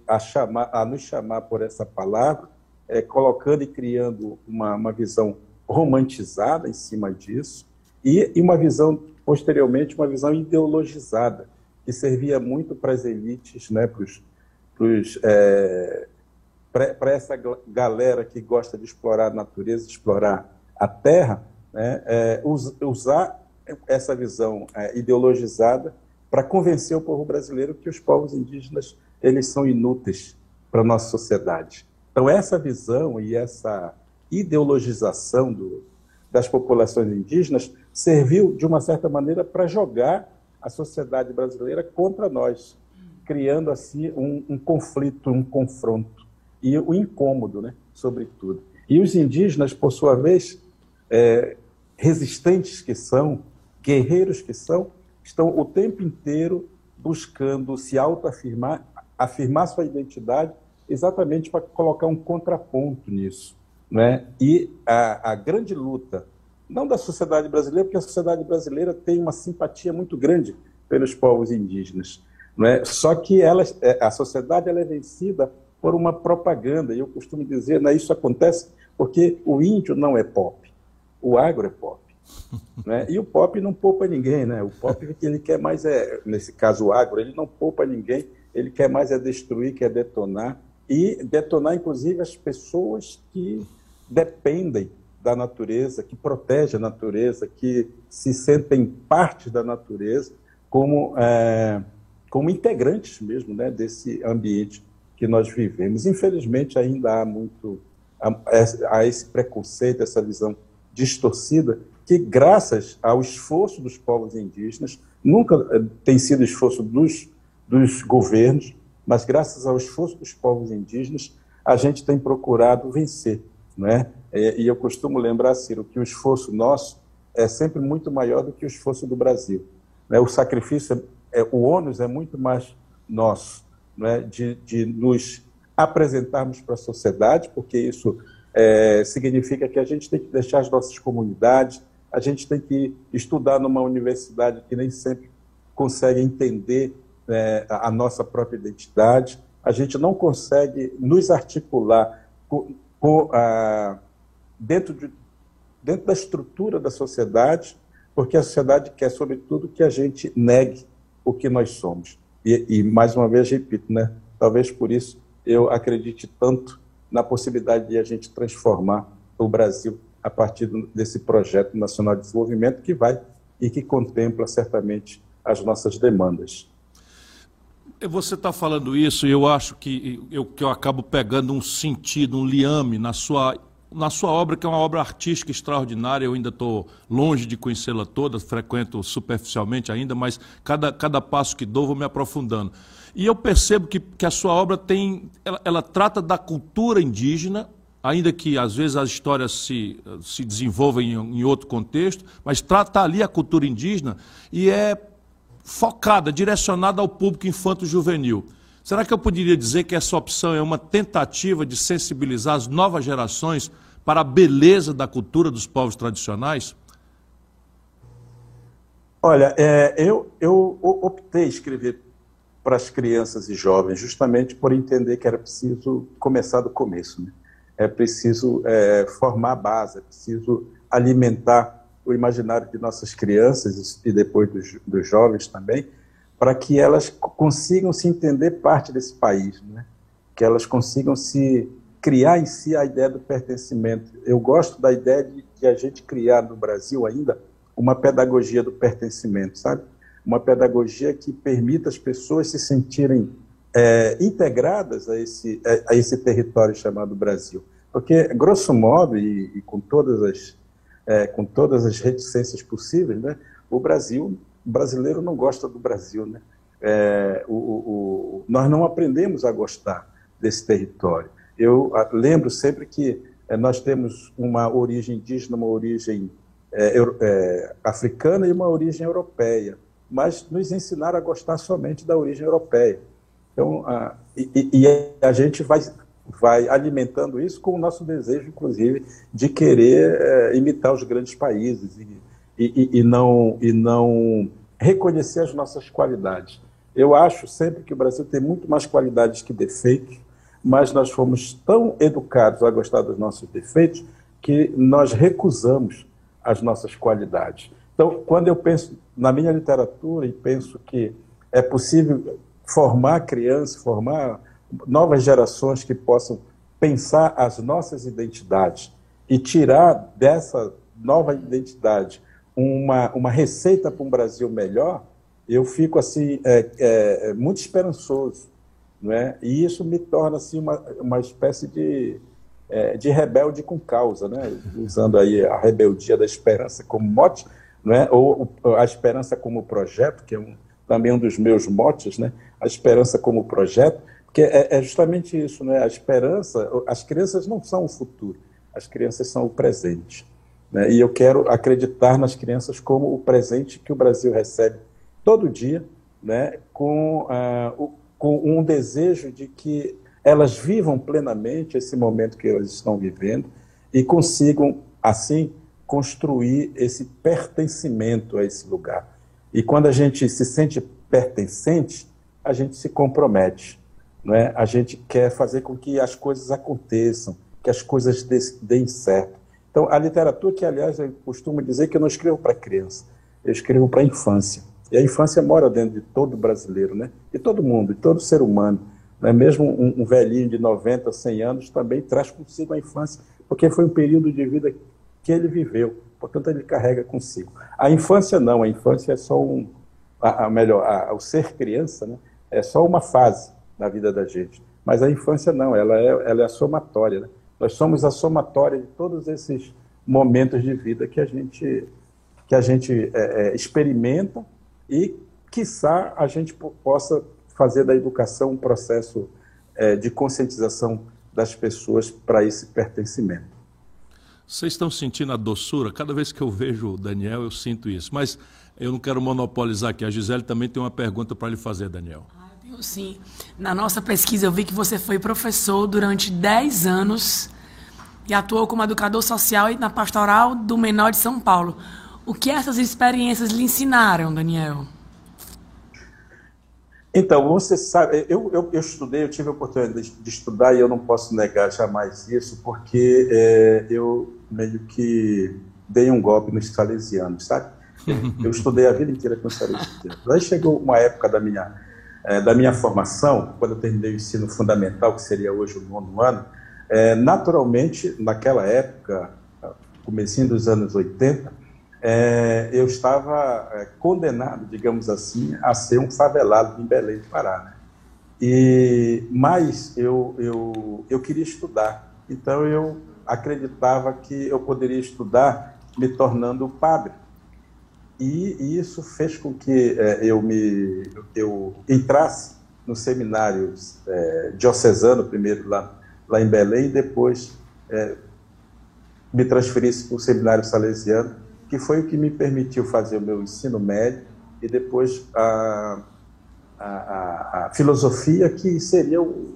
a, chamar, a nos chamar por essa palavra, é, colocando e criando uma, uma visão romantizada em cima disso, e, e uma visão, posteriormente, uma visão ideologizada, que servia muito para as elites, né, é, para essa galera que gosta de explorar a natureza, explorar a terra, né, é, usar essa visão é, ideologizada para convencer o povo brasileiro que os povos indígenas eles são inúteis para a nossa sociedade. Então, essa visão e essa ideologização do, das populações indígenas serviu, de uma certa maneira, para jogar a sociedade brasileira contra nós, criando assim um, um conflito, um confronto e o incômodo, né, sobretudo. E os indígenas, por sua vez, é, resistentes que são, guerreiros que são, estão o tempo inteiro buscando se autoafirmar afirmar sua identidade exatamente para colocar um contraponto nisso. Né? E a, a grande luta, não da sociedade brasileira, porque a sociedade brasileira tem uma simpatia muito grande pelos povos indígenas. Né? Só que ela, é, a sociedade ela é vencida por uma propaganda. E eu costumo dizer, né, isso acontece porque o índio não é pop, o agro é pop. Né? E o pop não poupa ninguém, né? O pop ele quer mais é, nesse caso o agro, ele não poupa ninguém, ele quer mais é destruir, quer detonar, e detonar, inclusive, as pessoas que dependem da natureza, que protegem a natureza, que se sentem parte da natureza, como, é, como integrantes mesmo né, desse ambiente que nós vivemos. Infelizmente, ainda há muito há esse preconceito, essa visão distorcida que, graças ao esforço dos povos indígenas, nunca eh, tem sido esforço dos, dos governos, mas graças ao esforço dos povos indígenas, a gente tem procurado vencer. Não é? E eu costumo lembrar, Ciro, que o esforço nosso é sempre muito maior do que o esforço do Brasil. Né? O sacrifício, é, o ônus é muito mais nosso, é? de, de nos apresentarmos para a sociedade, porque isso é, significa que a gente tem que deixar as nossas comunidades, a gente tem que estudar numa universidade que nem sempre consegue entender é, a nossa própria identidade, a gente não consegue nos articular com, com, a, dentro, de, dentro da estrutura da sociedade, porque a sociedade quer, sobretudo, que a gente negue o que nós somos. E, e mais uma vez, repito, né? talvez por isso eu acredite tanto na possibilidade de a gente transformar o Brasil a partir desse projeto nacional de desenvolvimento que vai e que contempla certamente as nossas demandas. Você está falando isso e eu acho que eu, que eu acabo pegando um sentido, um liame na sua, na sua obra, que é uma obra artística extraordinária. Eu ainda estou longe de conhecê-la toda, frequento superficialmente ainda, mas cada, cada passo que dou vou me aprofundando. E eu percebo que, que a sua obra tem, ela, ela trata da cultura indígena, ainda que às vezes as histórias se, se desenvolvam em, em outro contexto, mas trata ali a cultura indígena e é focada, direcionada ao público infanto-juvenil. Será que eu poderia dizer que essa opção é uma tentativa de sensibilizar as novas gerações para a beleza da cultura dos povos tradicionais? Olha, é, eu, eu optei escrever para as crianças e jovens justamente por entender que era preciso começar do começo. Né? É preciso é, formar a base, é preciso alimentar o imaginário de nossas crianças e depois dos, dos jovens também, para que elas consigam se entender parte desse país, né? que elas consigam se criar em si a ideia do pertencimento. Eu gosto da ideia de, de a gente criar no Brasil ainda uma pedagogia do pertencimento, sabe? Uma pedagogia que permita as pessoas se sentirem é, integradas a esse, a esse território chamado Brasil. Porque, grosso modo, e, e com todas as é, com todas as reticências possíveis, né, o Brasil, o brasileiro não gosta do Brasil. Né? É, o, o, nós não aprendemos a gostar desse território. Eu lembro sempre que é, nós temos uma origem indígena, uma origem é, é, africana e uma origem europeia, mas nos ensinaram a gostar somente da origem europeia. Então, a, e, e a gente vai vai alimentando isso com o nosso desejo, inclusive, de querer é, imitar os grandes países e, e, e, não, e não reconhecer as nossas qualidades. Eu acho sempre que o Brasil tem muito mais qualidades que defeitos, mas nós fomos tão educados a gostar dos nossos defeitos que nós recusamos as nossas qualidades. Então, quando eu penso na minha literatura e penso que é possível formar crianças, formar novas gerações que possam pensar as nossas identidades e tirar dessa nova identidade uma, uma receita para um Brasil melhor, eu fico assim é, é, é, muito esperançoso, não é? E isso me torna assim uma, uma espécie de é, de rebelde com causa, né? Usando aí a rebeldia da esperança como mote, não é? Ou a esperança como projeto, que é um, também um dos meus motes, né? A esperança como projeto porque é, é justamente isso, né? A esperança, as crianças não são o futuro, as crianças são o presente. Né? E eu quero acreditar nas crianças como o presente que o Brasil recebe todo dia, né? com, uh, com um desejo de que elas vivam plenamente esse momento que elas estão vivendo e consigam, assim, construir esse pertencimento a esse lugar. E quando a gente se sente pertencente, a gente se compromete. Não é? A gente quer fazer com que as coisas aconteçam, que as coisas deem certo. Então, a literatura, que aliás eu costumo dizer que eu não escrevo para criança, eu escrevo para a infância. E a infância mora dentro de todo brasileiro, né? de todo mundo, de todo ser humano. Né? Mesmo um, um velhinho de 90, 100 anos também traz consigo a infância, porque foi um período de vida que ele viveu, portanto ele carrega consigo. A infância não, a infância é só um, a, a melhor, a, o ser criança, né? É só uma fase na vida da gente. Mas a infância não, ela é, ela é a somatória. Né? Nós somos a somatória de todos esses momentos de vida que a gente, que a gente é, é, experimenta e, quiçá, a gente possa fazer da educação um processo é, de conscientização das pessoas para esse pertencimento. Vocês estão sentindo a doçura? Cada vez que eu vejo o Daniel, eu sinto isso. Mas eu não quero monopolizar aqui. A Gisele também tem uma pergunta para lhe fazer, Daniel. Ah, sim. Na nossa pesquisa, eu vi que você foi professor durante 10 anos e atuou como educador social na pastoral do menor de São Paulo. O que essas experiências lhe ensinaram, Daniel? Então, você sabe, eu, eu, eu, estudei, eu tive a oportunidade de, de, estudar e eu não posso negar jamais isso, porque é, eu meio que dei um golpe nos salesianos, sabe? Eu estudei a vida inteira com os salesianos. Aí chegou uma época da minha, é, da minha formação, quando eu terminei o ensino fundamental, que seria hoje o nono ano, é, naturalmente, naquela época, comecinho dos anos 80, é, eu estava é, condenado, digamos assim, a ser um favelado em Belém do Pará. Né? E, mas eu, eu, eu queria estudar, então eu acreditava que eu poderia estudar me tornando padre. E, e isso fez com que é, eu, me, eu entrasse no seminário é, diocesano, primeiro lá, lá em Belém, e depois é, me transferisse para o seminário salesiano, que foi o que me permitiu fazer o meu ensino médio e depois a, a, a, a filosofia, que seria o,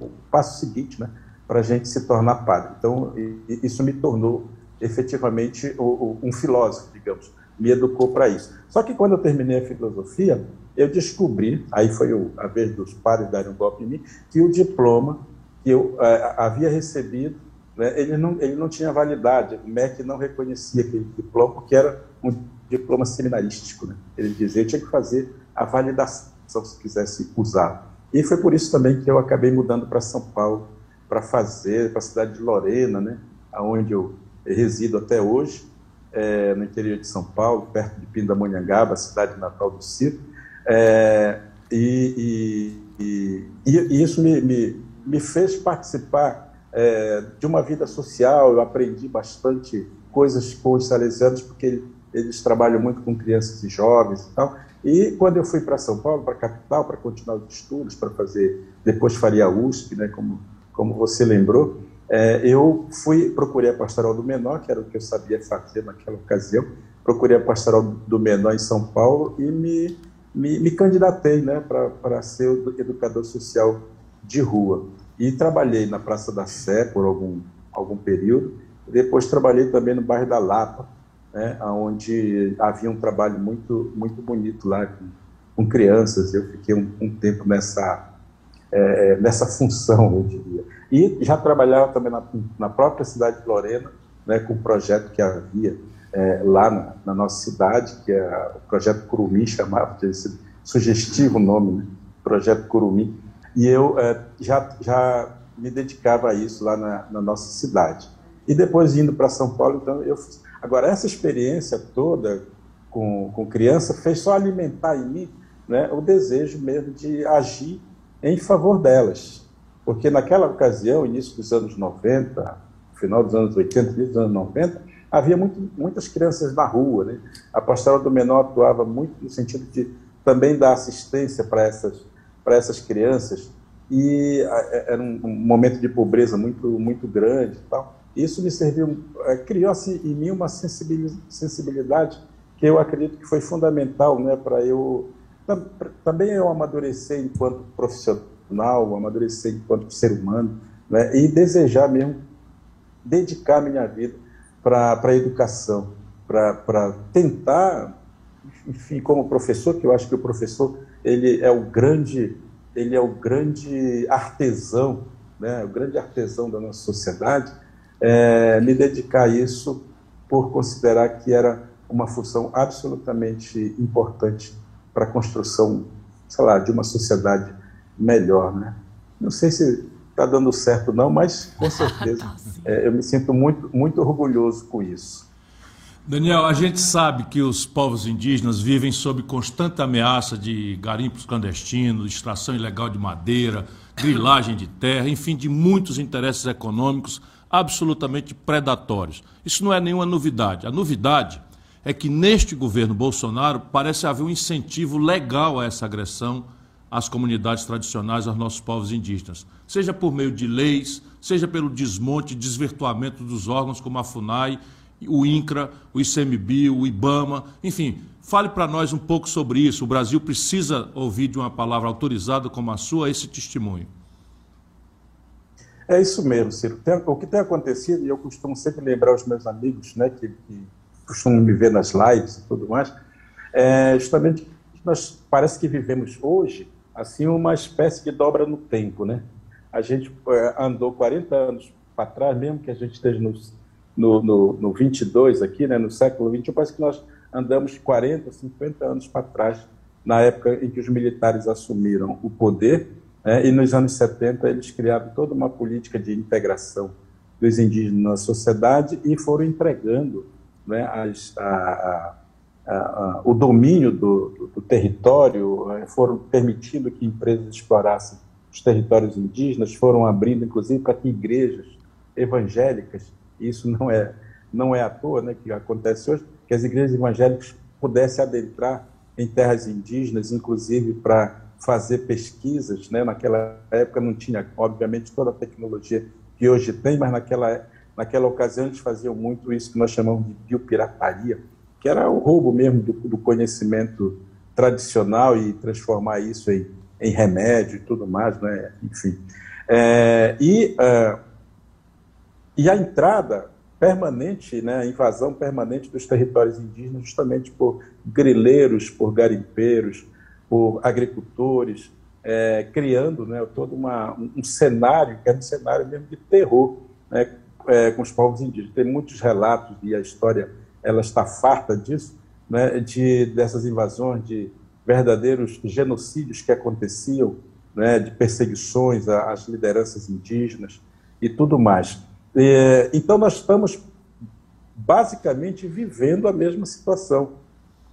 o passo seguinte né, para a gente se tornar padre. Então, e, isso me tornou efetivamente o, o, um filósofo, digamos, me educou para isso. Só que quando eu terminei a filosofia, eu descobri, aí foi o, a vez dos padres darem um golpe em mim, que o diploma que eu é, havia recebido né, ele, não, ele não tinha validade. O MEC não reconhecia aquele diploma, porque era um diploma seminarístico. Né? Ele dizia que tinha que fazer a validação se quisesse usar. E foi por isso também que eu acabei mudando para São Paulo, para fazer, para a cidade de Lorena, né, onde eu resido até hoje, é, no interior de São Paulo, perto de Pindamonhangaba, cidade natal do Ciro. É, e, e, e, e, isso me, me, me fez participar é, de uma vida social. Eu aprendi bastante coisas com os salesianos, porque eles trabalham muito com crianças e jovens e tal. E quando eu fui para São Paulo, para a capital, para continuar os estudos, para fazer, depois faria USP, né, como, como você lembrou, é, eu fui, procurei a pastoral do menor, que era o que eu sabia fazer naquela ocasião, procurei a pastoral do menor em São Paulo e me, me, me candidatei né, para ser educador social de rua. E trabalhei na Praça da Sé por algum, algum período. Depois trabalhei também no bairro da Lapa, né, onde havia um trabalho muito, muito bonito lá com, com crianças. Eu fiquei um, um tempo nessa, é, nessa função, eu diria. E já trabalhava também na, na própria cidade de Lorena, né, com o projeto que havia é, lá na, na, nossa cidade, que é o Projeto Curumim, chamava, de sugestivo o nome, né? Projeto Curumim, e eu é, já, já me dedicava a isso lá na, na nossa cidade. E depois indo para São Paulo, então eu fiz. Agora, essa experiência toda com, com criança fez só alimentar em mim né, o desejo mesmo de agir em favor delas. Porque naquela ocasião, início dos anos 90, final dos anos 80, início dos anos 90, havia muito, muitas crianças na rua. Né? A pastoral do menor atuava muito no sentido de também dar assistência para essas para essas crianças e é, era um, momento de pobreza muito muito grande tal. Isso me serviu, é, criou-se em mim uma sensibilidade que eu acredito que foi fundamental, né, para eu também eu amadurecer enquanto profissional, amadurecer enquanto ser humano, né, e desejar mesmo dedicar minha vida para a educação, para tentar, enfim, como professor, que eu acho que o professor ele é o grande, ele é o grande artesão, né, o grande artesão da nossa sociedade, é, me dedicar a isso por considerar que era uma função absolutamente importante para a construção, sei lá, de uma sociedade melhor, né? Não sei se está dando certo não, mas com certeza é, eu me sinto muito, muito orgulhoso com isso. Daniel, a gente sabe que os povos indígenas vivem sob constante ameaça de garimpos clandestinos, extração ilegal de madeira, grilagem de terra, enfim, de muitos interesses econômicos absolutamente predatórios. Isso não é nenhuma novidade. A novidade é que neste governo Bolsonaro parece haver um incentivo legal a essa agressão às comunidades tradicionais, aos nossos povos indígenas, seja por meio de leis, seja pelo desmonte desvirtuamento dos órgãos como a FUNAI, o INCRA, o ICMBio, o IBAMA, enfim, fale para nós um pouco sobre isso. O Brasil precisa ouvir de uma palavra autorizada como a sua esse testemunho. É isso mesmo, Ciro. Tem, o que tem acontecido, e eu costumo sempre lembrar os meus amigos, né, que, que costumam me ver nas lives e tudo mais, é justamente nós parece que vivemos hoje assim uma espécie de dobra no tempo, né? A gente é, andou 40 anos para trás, mesmo que a gente esteja no, no, no 22 aqui, né, no século 21, parece que nós andamos 40, 50 anos para trás, na época em que os militares assumiram o poder, né, e nos anos 70 eles criaram toda uma política de integração dos indígenas na sociedade e foram entregando né, as, a, a, o domínio do, do, do território, né, foram permitindo que empresas explorassem os territórios indígenas, foram abrindo, inclusive, para que igrejas evangélicas, isso não é, não é à toa né, que acontece hoje, que as igrejas evangélicas pudessem adentrar em terras indígenas, inclusive para fazer pesquisas. Né? Naquela época não tinha, obviamente, toda a tecnologia que hoje tem, mas naquela Naquela ocasião, eles faziam muito isso que nós chamamos de biopirataria, que era o roubo mesmo do, do conhecimento tradicional e transformar isso em, em, remédio e tudo mais, né? enfim. É, e, uh, e a entrada permanente, né, a invasão permanente dos territórios indígenas, justamente por grileiros, por garimpeiros, por agricultores, é, criando né, todo uma, um cenário, que é um cenário mesmo de terror, né, é, com os povos indígenas. Tem muitos relatos, e a história ela está farta disso, né, de, dessas invasões, de verdadeiros genocídios que aconteciam, né, de perseguições às lideranças indígenas e tudo mais. É, então, nós estamos basicamente vivendo a mesma situação.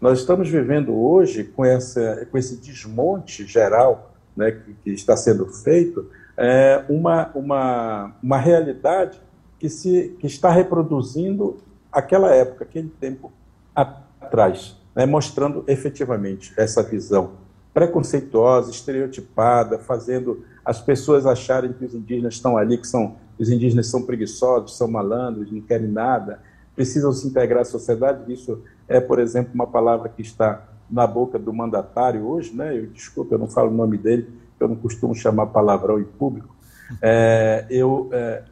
Nós estamos vivendo hoje, com, essa, com esse desmonte geral né, que, que está sendo feito, é, uma, uma, uma realidade que, se, que está reproduzindo aquela época, aquele tempo atrás, né, mostrando efetivamente essa visão preconceituosa, estereotipada, fazendo as pessoas acharem que os indígenas estão ali, que são os indígenas são preguiçosos, são malandros, não querem nada, precisam se integrar à sociedade. Isso é, por exemplo, uma palavra que está na boca do mandatário hoje, né? Eu desculpa, eu não falo o nome dele, eu não costumo chamar palavrão em público. É, eu é,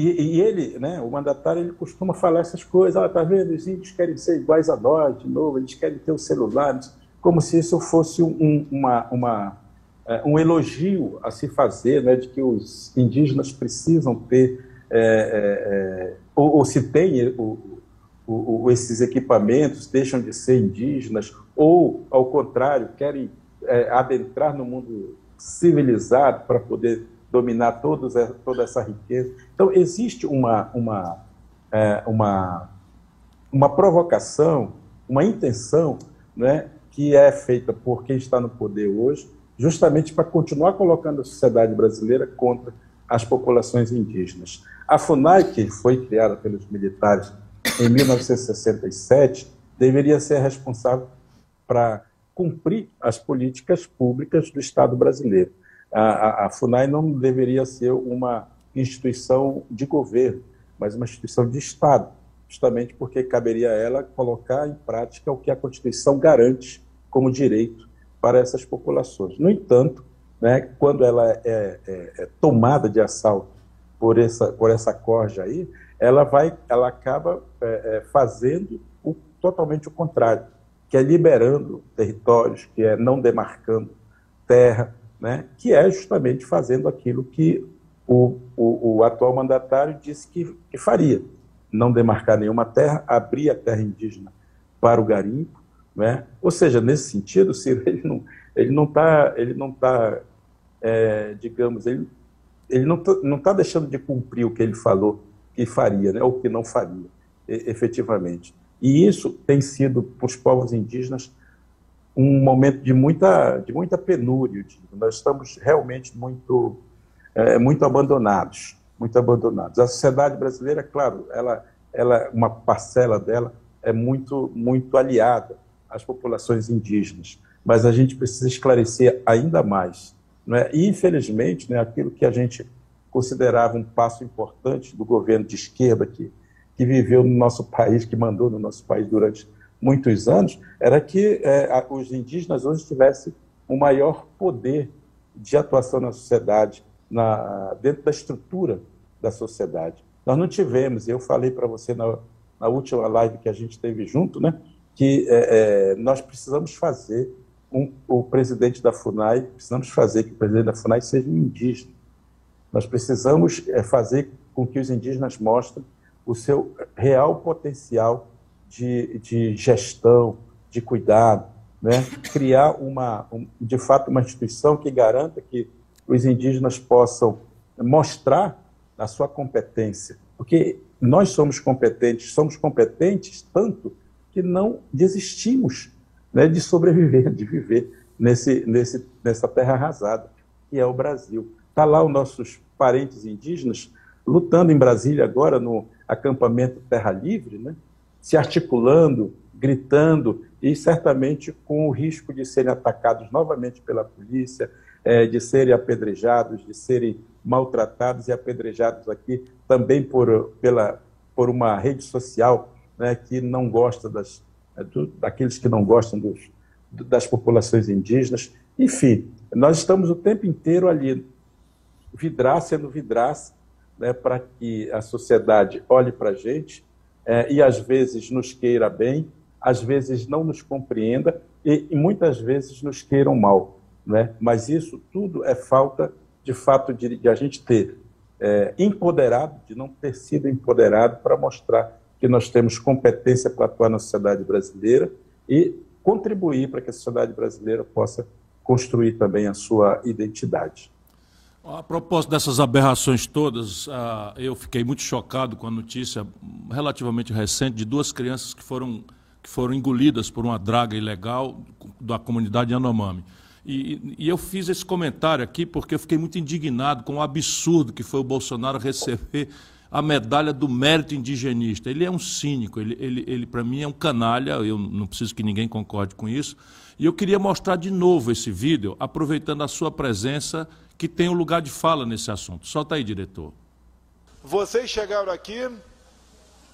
e, e, ele, né, o mandatário, ele costuma falar essas coisas. Ah, vendo? Os índios querem ser iguais a nós de novo, eles querem ter o celular, como se isso fosse um, uma, uma, é, um elogio a se fazer, né, de que os indígenas precisam ter, é, é, é ou, ou, se tem o, esses equipamentos, deixam de ser indígenas, ou, ao contrário, querem é, adentrar no mundo civilizado para poder dominar todos, toda essa riqueza. Então, existe uma, uma, é, uma, uma provocação, uma intenção né, que é feita por quem está no poder hoje, justamente para continuar colocando a sociedade brasileira contra as populações indígenas. A FUNAI, que foi criada pelos militares em 1967, deveria ser responsável para cumprir as políticas públicas do Estado brasileiro a, a, FUNAI não deveria ser uma instituição de governo, mas uma instituição de Estado, justamente porque caberia a ela colocar em prática o que a Constituição garante como direito para essas populações. No entanto, né, quando ela é, é, é tomada de assalto por essa, por essa corja aí, ela, vai, ela acaba é, é fazendo o, totalmente o contrário, que é liberando territórios, que é não demarcando terra, né, que é justamente fazendo aquilo que o, o, o atual mandatário disse que, que, faria: não demarcar nenhuma terra, abrir a terra indígena para o garimpo. Né? Ou seja, nesse sentido, Ciro, ele não está, ele não tá, é, digamos, ele, ele não está não tá deixando de cumprir o que ele falou que faria, né, ou que não faria, efetivamente. E isso tem sido, para os povos indígenas, um momento de muita, de muita penúria. Digo. Nós estamos realmente muito é, muito abandonados, muito abandonados. A sociedade brasileira, claro, ela, ela, uma parcela dela é muito, muito aliada às populações indígenas, mas a gente precisa esclarecer ainda mais. Né? E, infelizmente, né, aquilo que a gente considerava um passo importante do governo de esquerda que, que viveu no nosso país, que mandou no nosso país durante muitos anos, era que é, os indígenas hoje tivessem um maior poder de atuação na sociedade, na, dentro da estrutura da sociedade. Nós não tivemos, eu falei para você na, na, última live que a gente teve junto, né, que é, é, nós precisamos fazer um, o presidente da FUNAI, precisamos fazer que o presidente da FUNAI seja um indígena. Nós precisamos é, fazer com que os indígenas mostrem o seu real potencial de, de gestão, de cuidado, né? criar uma, um, de fato uma instituição que garanta que os indígenas possam mostrar a sua competência, porque nós somos competentes, somos competentes tanto que não desistimos né, de sobreviver, de viver nesse, nesse, nessa terra arrasada, que é o Brasil. Está lá os nossos parentes indígenas lutando em Brasília agora no acampamento Terra Livre, né, se articulando, gritando e certamente com o risco de serem atacados novamente pela polícia, é, de serem apedrejados, de serem maltratados e apedrejados aqui também por, pela, por uma rede social né, que não gosta das, é, do, daqueles que não gostam dos, das populações indígenas. Enfim, nós estamos o tempo inteiro ali, vidraça sendo vidraça, né, para que a sociedade olhe para a gente é, e às vezes nos queira bem, às vezes não nos compreenda e, e muitas vezes nos queiram mal. Né? Mas isso tudo é falta, de fato, de, de a gente ter é, empoderado, de não ter sido empoderado para mostrar que nós temos competência para atuar na sociedade brasileira e contribuir para que a sociedade brasileira possa construir também a sua identidade. A propósito dessas aberrações todas, ah, eu fiquei muito chocado com a notícia relativamente recente de duas crianças que foram, que foram engolidas por uma draga ilegal da comunidade Yanomami. E, e, eu fiz esse comentário aqui porque eu fiquei muito indignado com o absurdo que foi o Bolsonaro receber a medalha do mérito indigenista. Ele é um cínico, ele, ele, ele para mim é um canalha, eu não preciso que ninguém concorde com isso. E eu queria mostrar de novo esse vídeo, aproveitando a sua presença que tem um lugar de fala nesse assunto. Solta aí, diretor. Vocês chegaram aqui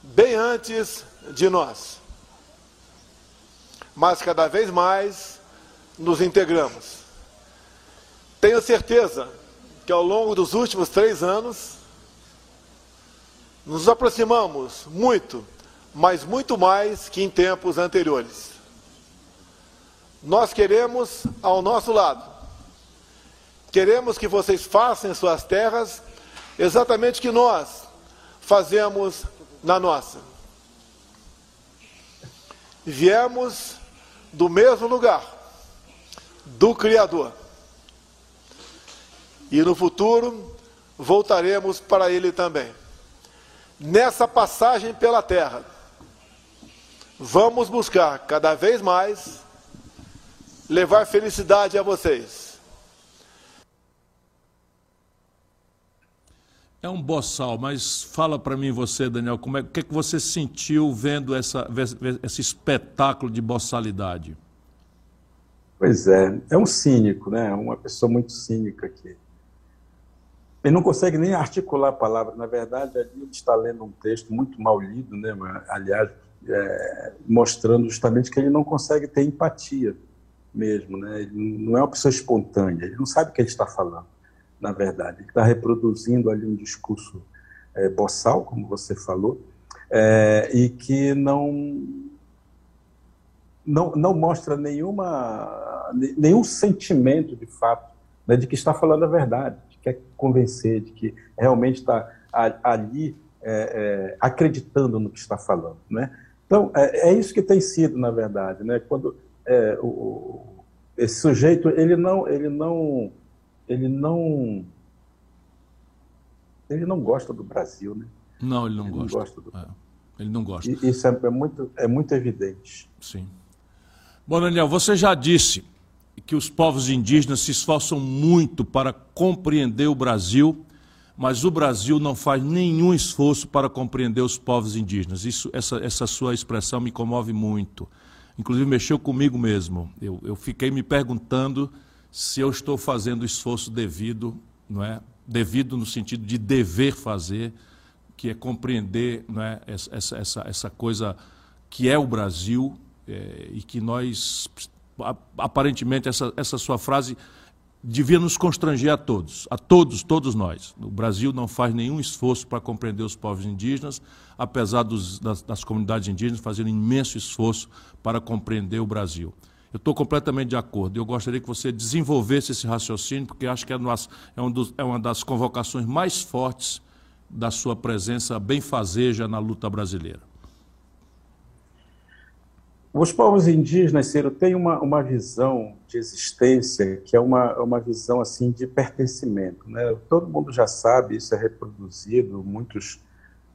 bem antes de nós. Mas cada vez mais nos integramos. Tenho certeza que ao longo dos últimos três anos nos aproximamos muito, mas muito mais que em tempos anteriores. Nós queremos ao nosso lado Queremos que vocês façam em suas terras exatamente o que nós fazemos na nossa. Viemos do mesmo lugar, do Criador. E no futuro voltaremos para Ele também. Nessa passagem pela terra, vamos buscar cada vez mais levar felicidade a vocês É um boçal, mas fala para mim você, Daniel, como é, o que, é que você sentiu vendo essa, esse espetáculo de boçalidade? Pois é, é um cínico, né? Uma pessoa muito cínica aqui. Ele não consegue nem articular a palavra. Na verdade, ali ele está lendo um texto muito mal lido, né? Aliás, é, mostrando justamente que ele não consegue ter empatia mesmo, né? Ele não é uma pessoa espontânea. Ele não sabe o que ele está falando na verdade. Ele está reproduzindo ali um discurso é, boçal, como você falou, é, e que não, não, não mostra nenhuma, nenhum sentimento de fato né, de que está falando a verdade, de que quer convencer, de que realmente está ali é, é, acreditando no que está falando. Né? Então, é, é, isso que tem sido, na verdade. Né? Quando é, o, esse sujeito ele não, ele não ele não ele não gosta do Brasil, né? Não, ele não ele gosta. Não gosta do... é, ele não gosta. E isso é, é, muito, é muito evidente. Sim. Bom, Daniel, você já disse que os povos indígenas se esforçam muito para compreender o Brasil, mas o Brasil não faz nenhum esforço para compreender os povos indígenas. Isso, essa, essa sua expressão me comove muito. Inclusive mexeu comigo mesmo. Eu, eu fiquei me perguntando se eu estou fazendo o esforço devido, não é? Devido no sentido de dever fazer, que é compreender não é? essa, essa, essa coisa que é o Brasil é, e que nós aparentemente essa, essa sua frase devia nos constranger a todos, a todos, todos nós. O Brasil não faz nenhum esforço para compreender os povos indígenas, apesar dos, das, das, comunidades indígenas fazerem imenso esforço para compreender o Brasil. Eu estou completamente de acordo. Eu gostaria que você desenvolvesse esse raciocínio, porque acho que é, é, um dos, é uma das convocações mais fortes da sua presença benfazeja na luta brasileira. Os povos indígenas, Ciro, têm uma, uma visão de existência que é uma, uma visão assim de pertencimento. Né? Todo mundo já sabe, isso é reproduzido, muitos,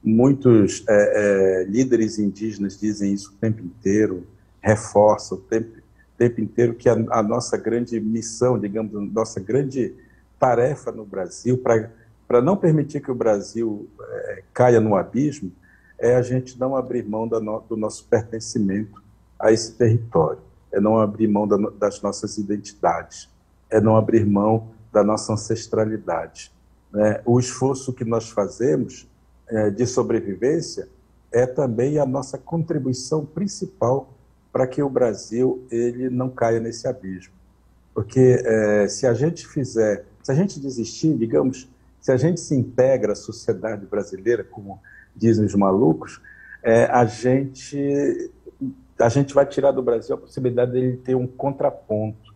muitos é, é, líderes indígenas dizem isso o tempo inteiro, reforçam o tempo, tempo inteiro que a, a nossa grande missão, digamos, nossa grande tarefa no Brasil, para não permitir que o Brasil é, caia no abismo, é a gente não abrir mão no, do nosso pertencimento a esse território, é não abrir mão da, das nossas identidades, é não abrir mão da nossa ancestralidade. Né? O esforço que nós fazemos é, de sobrevivência é também a nossa contribuição principal para que o Brasil ele não caia nesse abismo. Porque é, se a gente fizer, se a gente desistir, digamos, se a gente se integra à sociedade brasileira, como dizem os malucos, é, a gente a gente vai tirar do Brasil a possibilidade dele ter um contraponto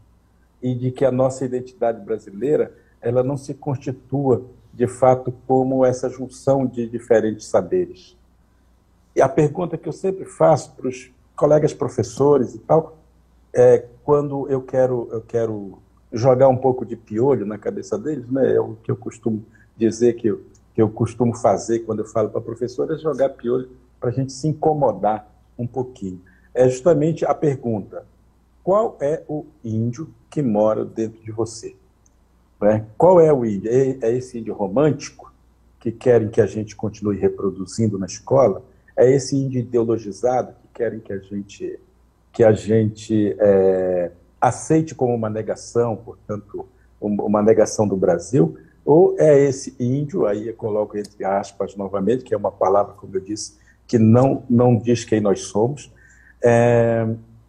e de que a nossa identidade brasileira ela não se constitua de fato como essa junção de diferentes saberes. E a pergunta que eu sempre faço para os colegas professores e tal é quando eu quero eu quero jogar um pouco de piolho na cabeça deles, né? É o que eu costumo dizer que eu, que eu costumo fazer quando eu falo para professores é jogar piolho para a gente se incomodar um pouquinho é justamente a pergunta: qual é o índio que mora dentro de você? Né? Qual é o índio? É, é esse índio romântico que querem que a gente continue reproduzindo na escola? É esse índio ideologizado querem que a gente que a gente é, aceite como uma negação, portanto, uma negação do Brasil? Ou é esse índio, aí eu coloco entre aspas novamente, que é uma palavra, como eu disse, que não, não diz quem nós somos, é,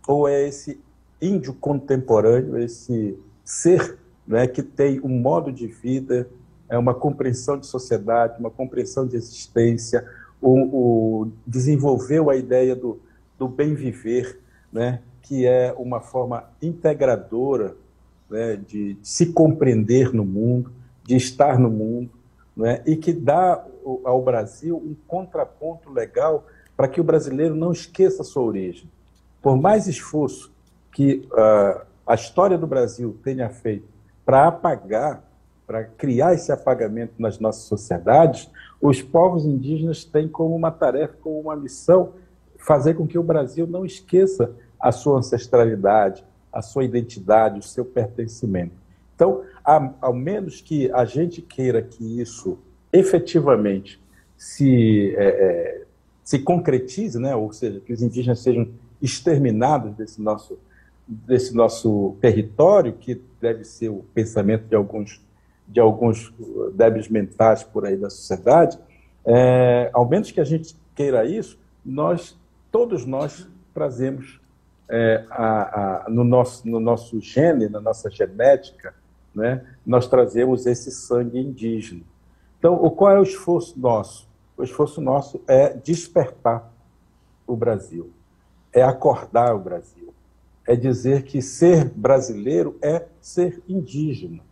ou é esse índio contemporâneo, esse ser né, que tem um modo de vida, é uma compreensão de sociedade, uma compreensão de existência, o, o desenvolveu a ideia do, do bem viver, né, que é uma forma integradora né, de, se compreender no mundo, de estar no mundo, né, e que dá ao Brasil um contraponto legal para que o brasileiro não esqueça a sua origem. Por mais esforço que uh, a história do Brasil tenha feito para apagar, para criar esse apagamento nas nossas sociedades, os povos indígenas têm como uma tarefa, como uma missão, fazer com que o Brasil não esqueça a sua ancestralidade, a sua identidade, o seu pertencimento. Então, ao menos que a gente queira que isso efetivamente se é, é se concretize, né? ou seja, que os indígenas sejam exterminados desse nosso, desse nosso território, que deve ser o pensamento de alguns, de alguns débeis mentais por aí da sociedade, é, ao menos que a gente queira isso, nós, todos nós, trazemos é, a, a, no, nosso, no nosso gene, na nossa genética, né, nós trazemos esse sangue indígena. Então, o, qual é o esforço nosso? o esforço nosso é despertar o Brasil, é acordar o Brasil, é dizer que ser brasileiro é ser indígena.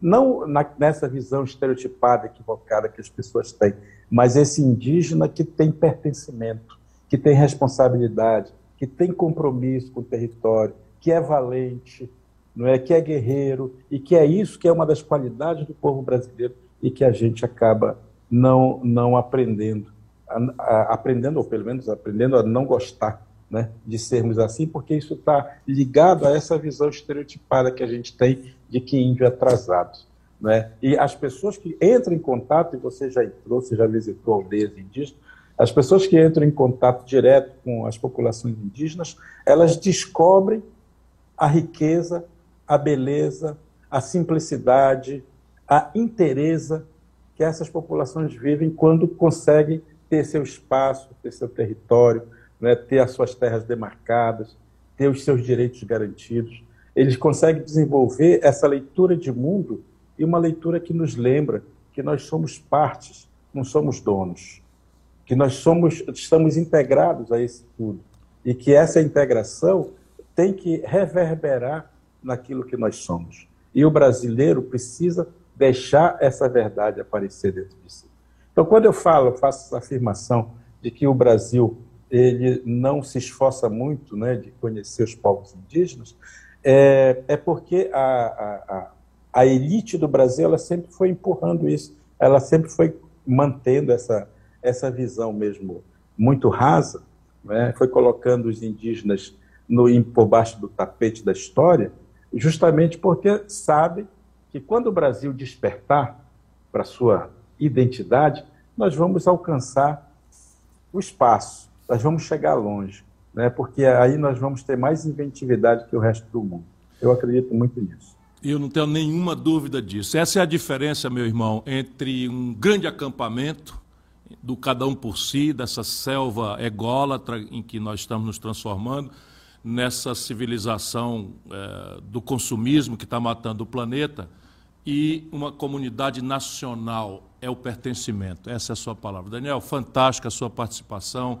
Não na, nessa visão estereotipada, equivocada que as pessoas têm, mas esse indígena que tem pertencimento, que tem responsabilidade, que tem compromisso com o território, que é valente, não é que é guerreiro e que é isso que é uma das qualidades do povo brasileiro e que a gente acaba não, não aprendendo, a, a, aprendendo, ou pelo menos aprendendo a não gostar né, de sermos assim, porque isso está ligado a essa visão estereotipada que a gente tem de que índio é atrasado. Né? E as pessoas que entram em contato, e você já entrou, você já visitou aldeias indígenas, as pessoas que entram em contato direto com as populações indígenas, elas descobrem a riqueza, a beleza, a simplicidade, a interesa que essas populações vivem quando conseguem ter seu espaço, ter seu território, né, ter as suas terras demarcadas, ter os seus direitos garantidos. Eles conseguem desenvolver essa leitura de mundo e uma leitura que nos lembra que nós somos partes, não somos donos, que nós somos, estamos integrados a esse tudo e que essa integração tem que reverberar naquilo que nós somos. E o brasileiro precisa deixar essa verdade aparecer dentro de si. Então, quando eu falo, faço essa afirmação de que o Brasil ele não se esforça muito né, de conhecer os povos indígenas, é, é porque a, a, a, elite do Brasil ela sempre foi empurrando isso, ela sempre foi mantendo essa, essa visão mesmo muito rasa, né, foi colocando os indígenas no, por baixo do tapete da história, justamente porque sabem que quando o Brasil despertar para sua identidade, nós vamos alcançar o espaço, nós vamos chegar longe, né? porque aí nós vamos ter mais inventividade que o resto do mundo. Eu acredito muito nisso. Eu não tenho nenhuma dúvida disso. Essa é a diferença, meu irmão, entre um grande acampamento do cada um por si, dessa selva ególatra em que nós estamos nos transformando, nessa civilização é, do consumismo que está matando o planeta, e uma comunidade nacional é o pertencimento. Essa é a sua palavra. Daniel, fantástica a sua participação.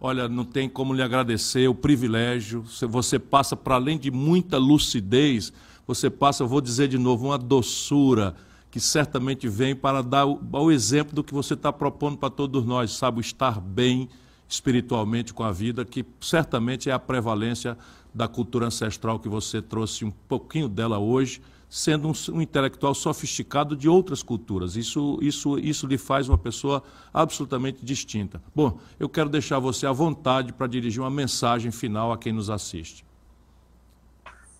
Olha, não tem como lhe agradecer o privilégio. Você passa, para além de muita lucidez, você passa, vou dizer de novo, uma doçura que certamente vem para dar o, o exemplo do que você está propondo para todos nós, sabe? Estar bem espiritualmente com a vida, que certamente é a prevalência da cultura ancestral que você trouxe um pouquinho dela hoje, sendo um, um, intelectual sofisticado de outras culturas. Isso, isso, isso lhe faz uma pessoa absolutamente distinta. Bom, eu quero deixar você à vontade para dirigir uma mensagem final a quem nos assiste.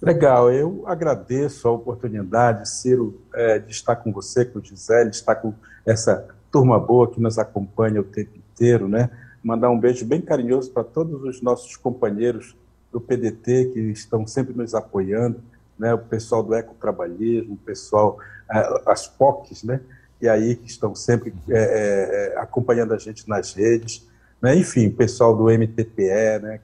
Legal, eu agradeço a oportunidade, Ciro, é, de estar com você, com o Gisele, de estar com essa turma boa que nos acompanha o tempo inteiro, né? mandar um beijo bem carinhoso para todos os nossos companheiros do PDT que estão sempre nos apoiando, né, o pessoal do ecotrabalhismo, o pessoal, eh, as POCs, né, e aí que estão sempre é, é, acompanhando a gente nas redes, né, enfim, o pessoal do MTPE, né,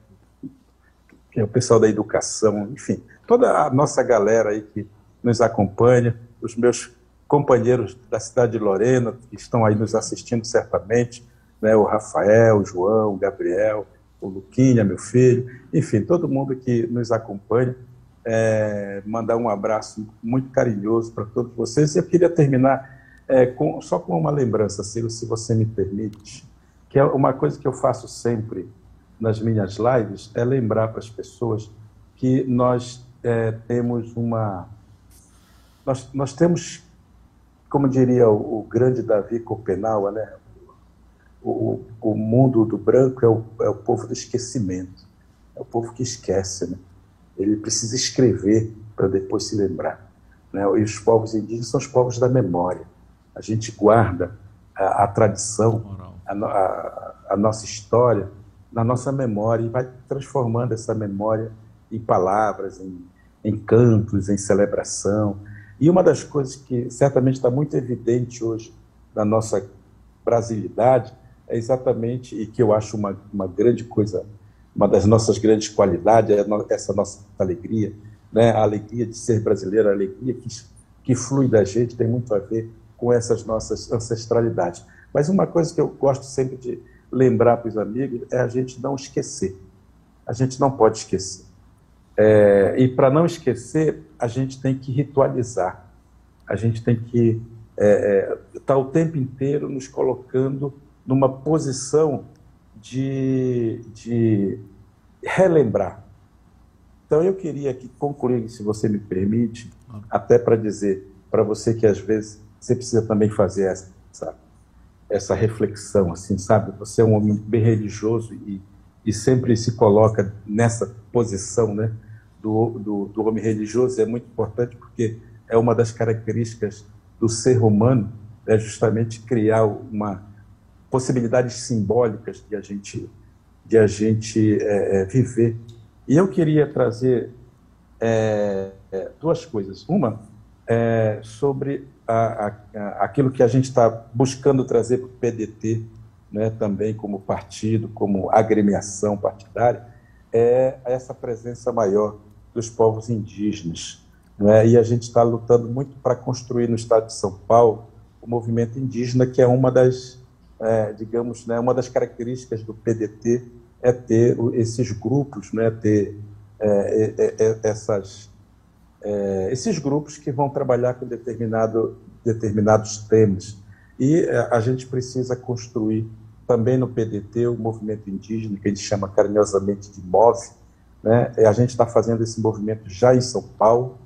que é o pessoal da educação, enfim, toda a nossa galera aí que nos acompanha, os meus companheiros da cidade de Lorena, que estão aí nos assistindo certamente, né, o Rafael, o João, o Gabriel, o Luquinha, meu filho, enfim, todo mundo que nos acompanha, é, mandar um abraço muito carinhoso para todos vocês. E eu queria terminar é, com, só com uma lembrança, Ciro, se você me permite, que é uma coisa que eu faço sempre nas minhas lives, é lembrar para as pessoas que nós é, temos uma... Nós, nós temos, como diria o, o grande Davi Copenau, né, o, o mundo do branco é o, é o povo do esquecimento, é o povo que esquece, né? Ele precisa escrever para depois se lembrar. Né? E os povos indígenas são os povos da memória. A gente guarda a, a tradição, a, a, a, nossa história na nossa memória e vai transformando essa memória em palavras, em, em cantos, em celebração. E uma das coisas que certamente está muito evidente hoje na nossa brasilidade é exatamente, e que eu acho uma, uma grande coisa, uma das nossas grandes qualidades, é essa nossa alegria, né? a alegria de ser brasileiro, a alegria que, que flui da gente, tem muito a ver com essas nossas ancestralidades. Mas uma coisa que eu gosto sempre de lembrar para os amigos é a gente não esquecer. A gente não pode esquecer. É, e para não esquecer, a gente tem que ritualizar. A gente tem que estar é, é, tá o tempo inteiro nos colocando numa posição de, de relembrar. Então, eu queria aqui concluir, se você me permite, até para dizer para você que às vezes você precisa também fazer essa, essa reflexão, assim, sabe? Você é um homem bem religioso e, e sempre se coloca nessa posição né, do, do, do homem religioso, é muito importante porque é uma das características do ser humano, é justamente criar uma possibilidades simbólicas de a gente, de a gente é, é, viver. E eu queria trazer é, é duas coisas. Uma é sobre a, a, aquilo que a gente está buscando trazer para o PDT, né, também como partido, como agremiação partidária, é essa presença maior dos povos indígenas. Né? E a gente está lutando muito para construir no estado de São Paulo o movimento indígena, que é uma das, é, digamos, né, uma das características do PDT é ter esses grupos, né, ter é, é, é, essas, é, esses grupos que vão trabalhar com determinado, determinados temas. E a gente precisa construir também no PDT, o movimento indígena, que a gente chama carinhosamente de MOVE, né? a gente está fazendo esse movimento já em São Paulo,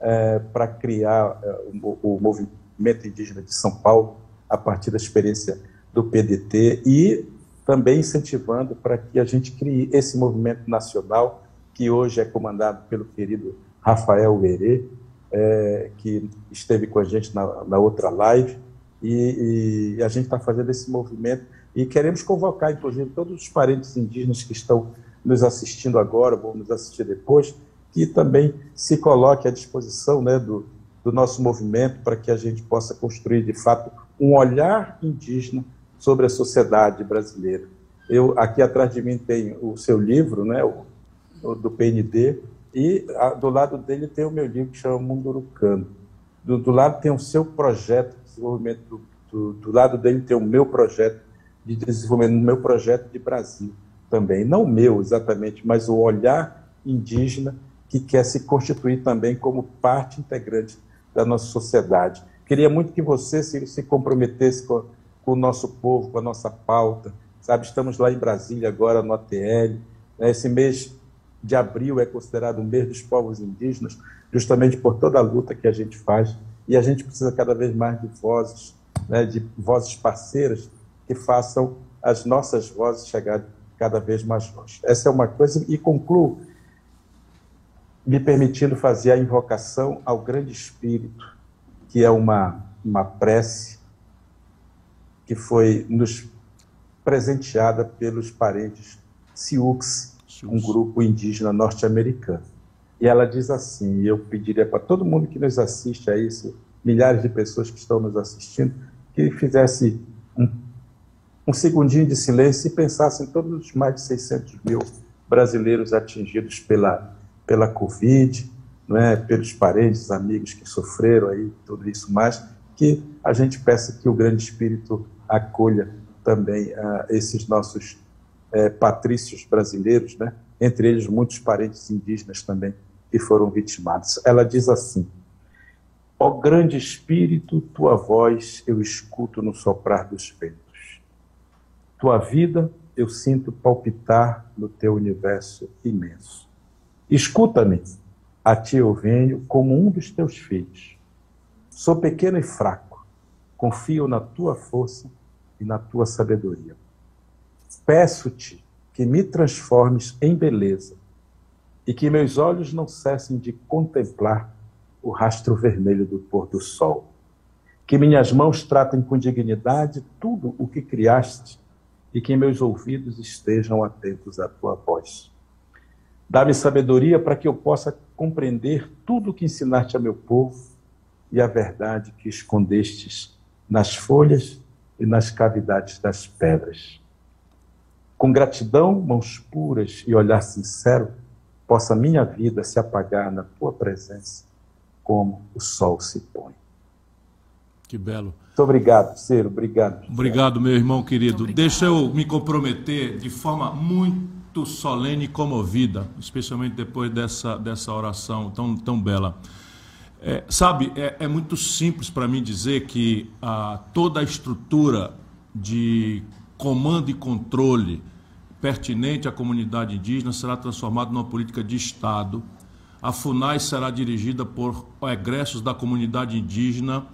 é, para criar é, o, o, movimento indígena de São Paulo, a partir da experiência do PDT, e também incentivando para que a gente crie esse movimento nacional, que hoje é comandado pelo querido Rafael Verê, é, que esteve com a gente na, na outra live, e, e a gente está fazendo esse movimento e queremos convocar, inclusive, todos os parentes indígenas que estão nos assistindo agora, vão nos assistir depois, que também se coloque à disposição né, do, do nosso movimento para que a gente possa construir, de fato, um olhar indígena sobre a sociedade brasileira. Eu aqui atrás de mim tem o seu livro, né, o, o do PND, e a, do lado dele tem o meu livro que chama Mundurucano. Do, do lado tem o seu projeto de desenvolvimento, do, do, do lado dele tem o meu projeto de desenvolvimento no meu projeto de Brasil também. Não meu exatamente, mas o olhar indígena que quer se constituir também como parte integrante da nossa sociedade. Queria muito que você se, se comprometesse com, com, o nosso povo, com a nossa pauta. Sabe, estamos lá em Brasília agora no ATL. Né? Esse mês de abril é considerado o mês dos povos indígenas, justamente por toda a luta que a gente faz. E a gente precisa cada vez mais de vozes, né? de vozes parceiras que façam as nossas vozes chegar cada vez mais longe. Essa é uma coisa, e concluo me permitindo fazer a invocação ao Grande Espírito, que é uma, uma prece que foi nos presenteada pelos parentes Sioux, um grupo indígena norte-americano. E ela diz assim, e eu pediria para todo mundo que nos assiste a isso, milhares de pessoas que estão nos assistindo, que fizesse um segundinho de silêncio e pensasse em todos os mais de 600 mil brasileiros atingidos pela, pela Covid, não é? pelos parentes, amigos que sofreram aí, tudo isso mais, que a gente peça que o Grande Espírito acolha também uh, esses nossos uh, patrícios brasileiros, né? entre eles muitos parentes indígenas também que foram vitimados. Ela diz assim: Ó Grande Espírito, tua voz eu escuto no soprar dos ventos tua vida eu sinto palpitar no teu universo imenso. Escuta-me, a ti eu venho como um dos teus filhos. Sou pequeno e fraco, confio na tua força e na tua sabedoria. Peço-te que me transformes em beleza e que meus olhos não cessem de contemplar o rastro vermelho do pôr do sol. Que minhas mãos tratem com dignidade tudo o que criaste e que meus ouvidos estejam atentos à tua voz. Dá-me sabedoria para que eu possa compreender tudo o que ensinaste a meu povo e a verdade que escondestes nas folhas e nas cavidades das pedras. Com gratidão, mãos puras e olhar sincero, possa minha vida se apagar na tua presença, como o sol se põe. Que belo. Muito obrigado, Ciro. Obrigado. Obrigado, meu irmão querido. Deixa eu me comprometer de forma muito solene e comovida, especialmente depois dessa, dessa oração tão, tão bela. É, sabe, é, é, muito simples para mim dizer que a, toda a estrutura de comando e controle pertinente à comunidade indígena será transformada numa política de Estado. A FUNAI será dirigida por egressos da comunidade indígena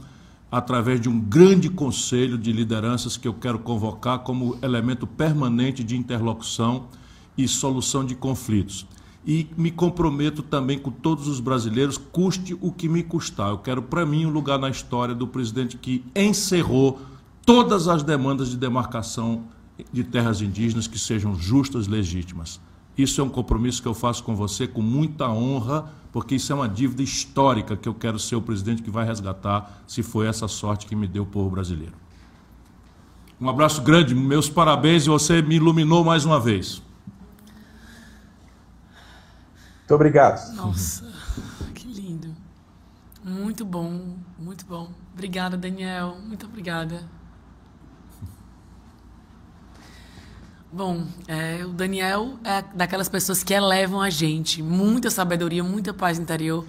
através de um grande conselho de lideranças que eu quero convocar como elemento permanente de interlocução e solução de conflitos. E me comprometo também com todos os brasileiros, custe o que me custar. Eu quero para mim um lugar na história do presidente que encerrou todas as demandas de demarcação de terras indígenas que sejam justas, legítimas. Isso é um compromisso que eu faço com você com muita honra, porque isso é uma dívida histórica que eu quero ser o presidente que vai resgatar, se foi essa sorte que me deu o povo brasileiro. Um abraço grande, meus parabéns e você me iluminou mais uma vez. Muito obrigado. Nossa, que lindo. Muito bom, muito bom. Obrigada, Daniel. Muito obrigada. Bom, é, o Daniel é daquelas pessoas que elevam a gente. Muita sabedoria, muita paz interior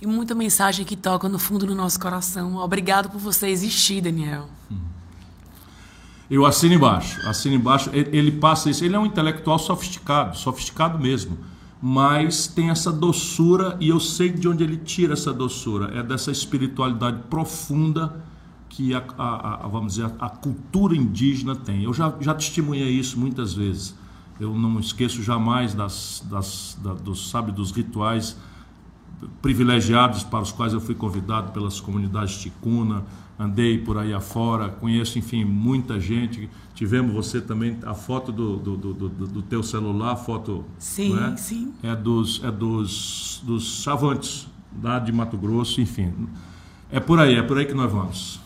e muita mensagem que toca no fundo do nosso coração. Obrigado por você existir, Daniel. Eu assino embaixo. Assino embaixo. Ele, ele passa isso. Ele é um intelectual sofisticado, sofisticado mesmo. Mas tem essa doçura e eu sei de onde ele tira essa doçura. É dessa espiritualidade profunda que a, a, a, vamos dizer, a cultura indígena tem. Eu já, já testemunhei isso muitas vezes. Eu não esqueço jamais das, das, da, dos, sabe, dos rituais privilegiados para os quais eu fui convidado pelas comunidades ticuna, andei por aí afora, conheço, enfim, muita gente. Tivemos você também, a foto do, do, do, do, do teu celular, a foto sim, é? sim. é dos, é dos, dos chavantes, lá de Mato Grosso, enfim. É por aí, é por aí que nós vamos.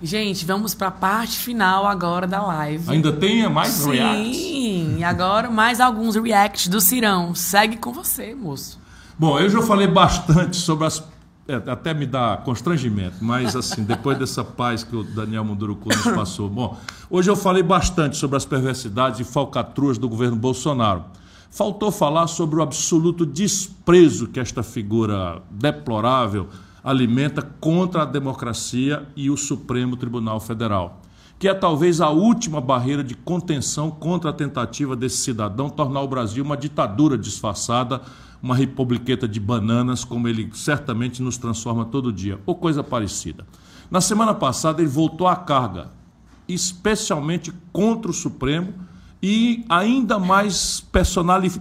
Gente, vamos para a parte final agora da live. Ainda tem mais Sim, reacts? Sim, agora mais alguns reacts do Cirão. Segue com você, moço. Bom, eu já falei bastante sobre as. É, até me dá constrangimento, mas assim, depois dessa paz que o Daniel Munduruku nos passou. Bom, hoje eu falei bastante sobre as perversidades e falcatruas do governo Bolsonaro. Faltou falar sobre o absoluto desprezo que esta figura deplorável alimenta contra a democracia e o Supremo Tribunal Federal, que é talvez a última barreira de contenção contra a tentativa desse cidadão tornar o Brasil uma ditadura disfarçada, uma republiqueta de bananas, como ele certamente nos transforma todo dia, ou coisa parecida. Na semana passada, ele voltou à carga, especialmente contra o Supremo e ainda mais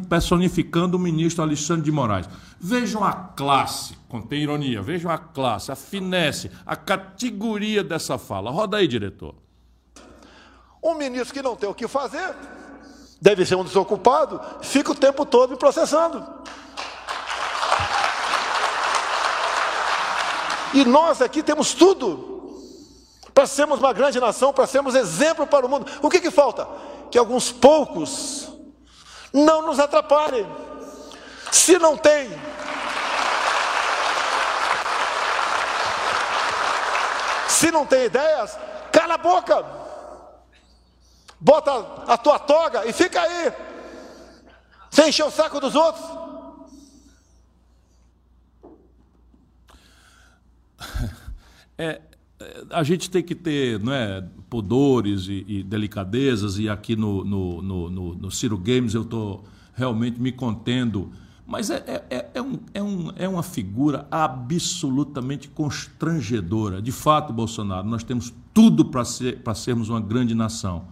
personificando o ministro Alexandre de Moraes. Vejam a classe, contém ironia, vejam a classe, a finesse, a categoria dessa fala. Roda aí, diretor. Um ministro que não tem o que fazer, deve ser um desocupado, fica o tempo todo me processando. E nós aqui temos tudo para sermos uma grande nação, para sermos exemplo para o mundo. O que, que falta? Que alguns poucos não nos atrapalhem. Se não tem Se não tem ideias, cala a boca. Bota a tua toga e fica aí. Sem encher o saco dos outros. É, a gente tem que ter não é, pudores e, e delicadezas, e aqui no, no, no, no, no Ciro Games eu estou realmente me contendo mas é, é, é, é, um, é, um, é uma figura absolutamente constrangedora. De fato, Bolsonaro, nós temos tudo para ser, sermos uma grande nação.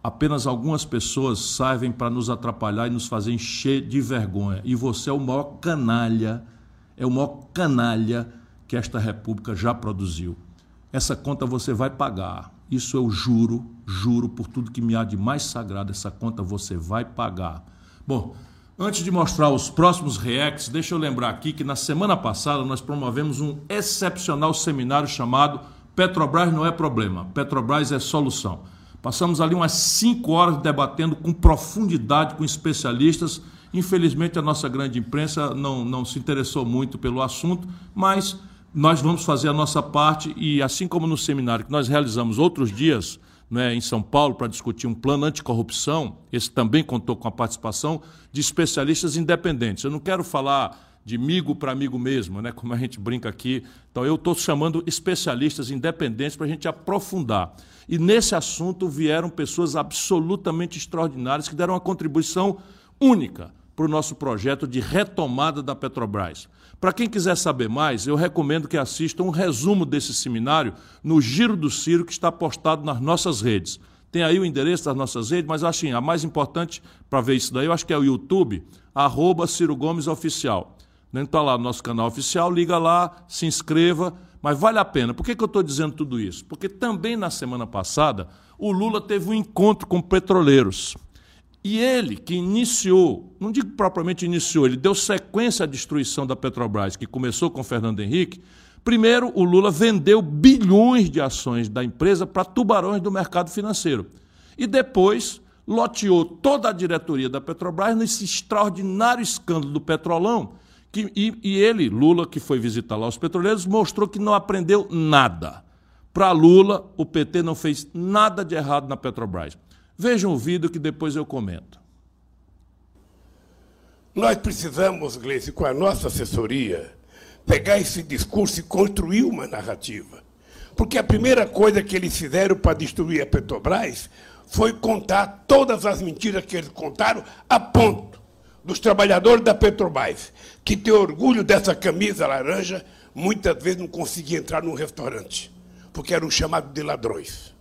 Apenas algumas pessoas servem para nos atrapalhar e nos fazer encher de vergonha. E você é o maior canalha, é o maior canalha que esta república já produziu. Essa conta você vai pagar. Isso eu juro, juro por tudo que me há de mais sagrado, essa conta você vai pagar. Bom, Antes de mostrar os próximos reacts, deixa eu lembrar aqui que na semana passada nós promovemos um excepcional seminário chamado Petrobras não é problema, Petrobras é solução. Passamos ali umas cinco horas debatendo com profundidade com especialistas. Infelizmente, a nossa grande imprensa não, não se interessou muito pelo assunto, mas nós vamos fazer a nossa parte e, assim como no seminário que nós realizamos outros dias, né, em São Paulo para discutir um plano anticorrupção. Esse também contou com a participação de especialistas independentes. Eu não quero falar de amigo para amigo mesmo, né, como a gente brinca aqui. Então, eu estou chamando especialistas independentes para a gente aprofundar. E nesse assunto vieram pessoas absolutamente extraordinárias que deram uma contribuição única para o nosso projeto de retomada da Petrobras. Para quem quiser saber mais, eu recomendo que assista um resumo desse seminário no Giro do Ciro, que está postado nas nossas redes. Tem aí o endereço das nossas redes, mas assim, a mais importante para ver isso daí, eu acho que é o YouTube, arroba Ciro Gomes Oficial. Está lá no nosso canal oficial, liga lá, se inscreva, mas vale a pena. Por que, que eu estou dizendo tudo isso? Porque também na semana passada, o Lula teve um encontro com petroleiros. E ele, que iniciou, não digo propriamente iniciou, ele deu sequência à destruição da Petrobras, que começou com Fernando Henrique, Primeiro, o Lula vendeu bilhões de ações da empresa para tubarões do mercado financeiro. E depois loteou toda a diretoria da Petrobras nesse extraordinário escândalo do petrolão. Que, e, e ele, Lula, que foi visitar lá os petroleiros, mostrou que não aprendeu nada. Para Lula, o PT não fez nada de errado na Petrobras. Vejam o vídeo que depois eu comento. Nós precisamos, Gleice, com a nossa assessoria, pegar esse discurso e construir uma narrativa. Porque a primeira coisa que eles fizeram para destruir a Petrobras foi contar todas as mentiras que eles contaram a ponto dos trabalhadores da Petrobras, que têm orgulho dessa camisa laranja, muitas vezes não conseguiam entrar num restaurante, porque eram chamados de ladrões.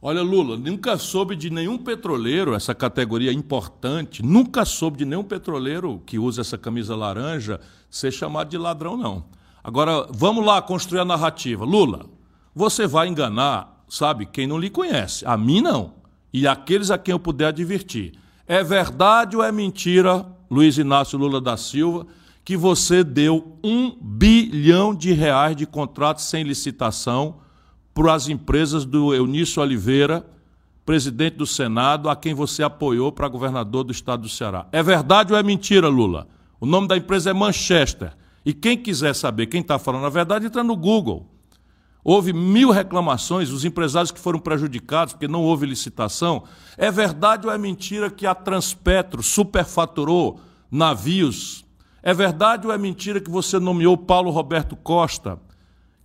Olha, Lula, nunca soube de nenhum petroleiro, essa categoria importante, nunca soube de nenhum petroleiro que usa essa camisa laranja ser chamado de ladrão, não. Agora, vamos lá construir a narrativa. Lula, você vai enganar, sabe, quem não lhe conhece. A mim, não. E aqueles a quem eu puder advertir. É verdade ou é mentira, Luiz Inácio Lula da Silva, que você deu um bilhão de reais de contratos sem licitação para as empresas do Eunício Oliveira, presidente do Senado, a quem você apoiou para governador do estado do Ceará. É verdade ou é mentira, Lula? O nome da empresa é Manchester. E quem quiser saber quem está falando a verdade, entra no Google. Houve mil reclamações, os empresários que foram prejudicados porque não houve licitação. É verdade ou é mentira que a Transpetro superfaturou navios? É verdade ou é mentira que você nomeou Paulo Roberto Costa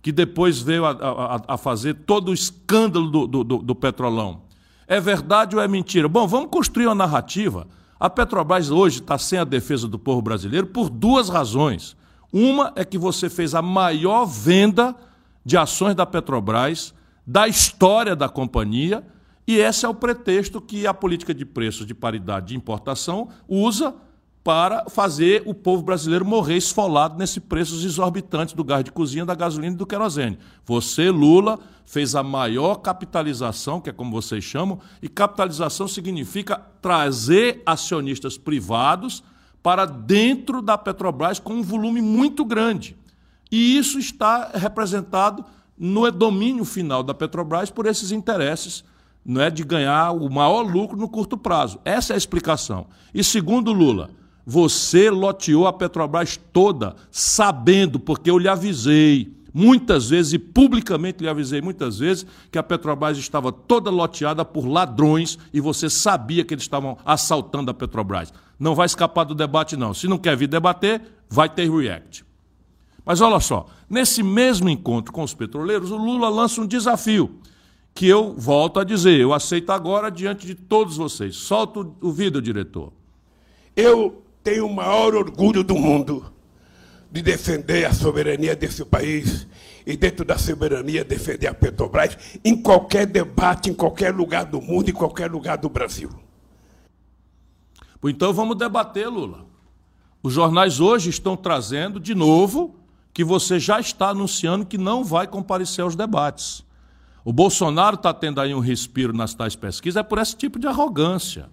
que depois veio a, a, a fazer todo o escândalo do, do, do, petrolão. É verdade ou é mentira? Bom, vamos construir uma narrativa. A Petrobras hoje está sem a defesa do povo brasileiro por duas razões. Uma é que você fez a maior venda de ações da Petrobras da história da companhia, e esse é o pretexto que a política de preços de paridade de importação usa para fazer o povo brasileiro morrer esfolado nesse preços exorbitantes do gás de cozinha, da gasolina e do querosene. Você, Lula, fez a maior capitalização, que é como vocês chamam, e capitalização significa trazer acionistas privados para dentro da Petrobras com um volume muito grande. E isso está representado no domínio final da Petrobras por esses interesses não é de ganhar o maior lucro no curto prazo. Essa é a explicação. E segundo Lula, você loteou a Petrobras toda, sabendo, porque eu lhe avisei, muitas vezes, e publicamente lhe avisei muitas vezes, que a Petrobras estava toda loteada por ladrões e você sabia que eles estavam assaltando a Petrobras. Não vai escapar do debate, não. Se não quer vir debater, vai ter react. Mas olha só, nesse mesmo encontro com os petroleiros, o Lula lança um desafio, que eu volto a dizer, eu aceito agora diante de todos vocês. Solta o vídeo, diretor. Eu tenho o maior orgulho do mundo de defender a soberania desse país e, dentro da soberania, defender a Petrobras em qualquer debate, em qualquer lugar do mundo, em qualquer lugar do Brasil. Então vamos debater, Lula. Os jornais hoje estão trazendo, de novo, que você já está anunciando que não vai comparecer aos debates. O Bolsonaro está tendo aí um respiro nas tais pesquisas, é por esse tipo de arrogância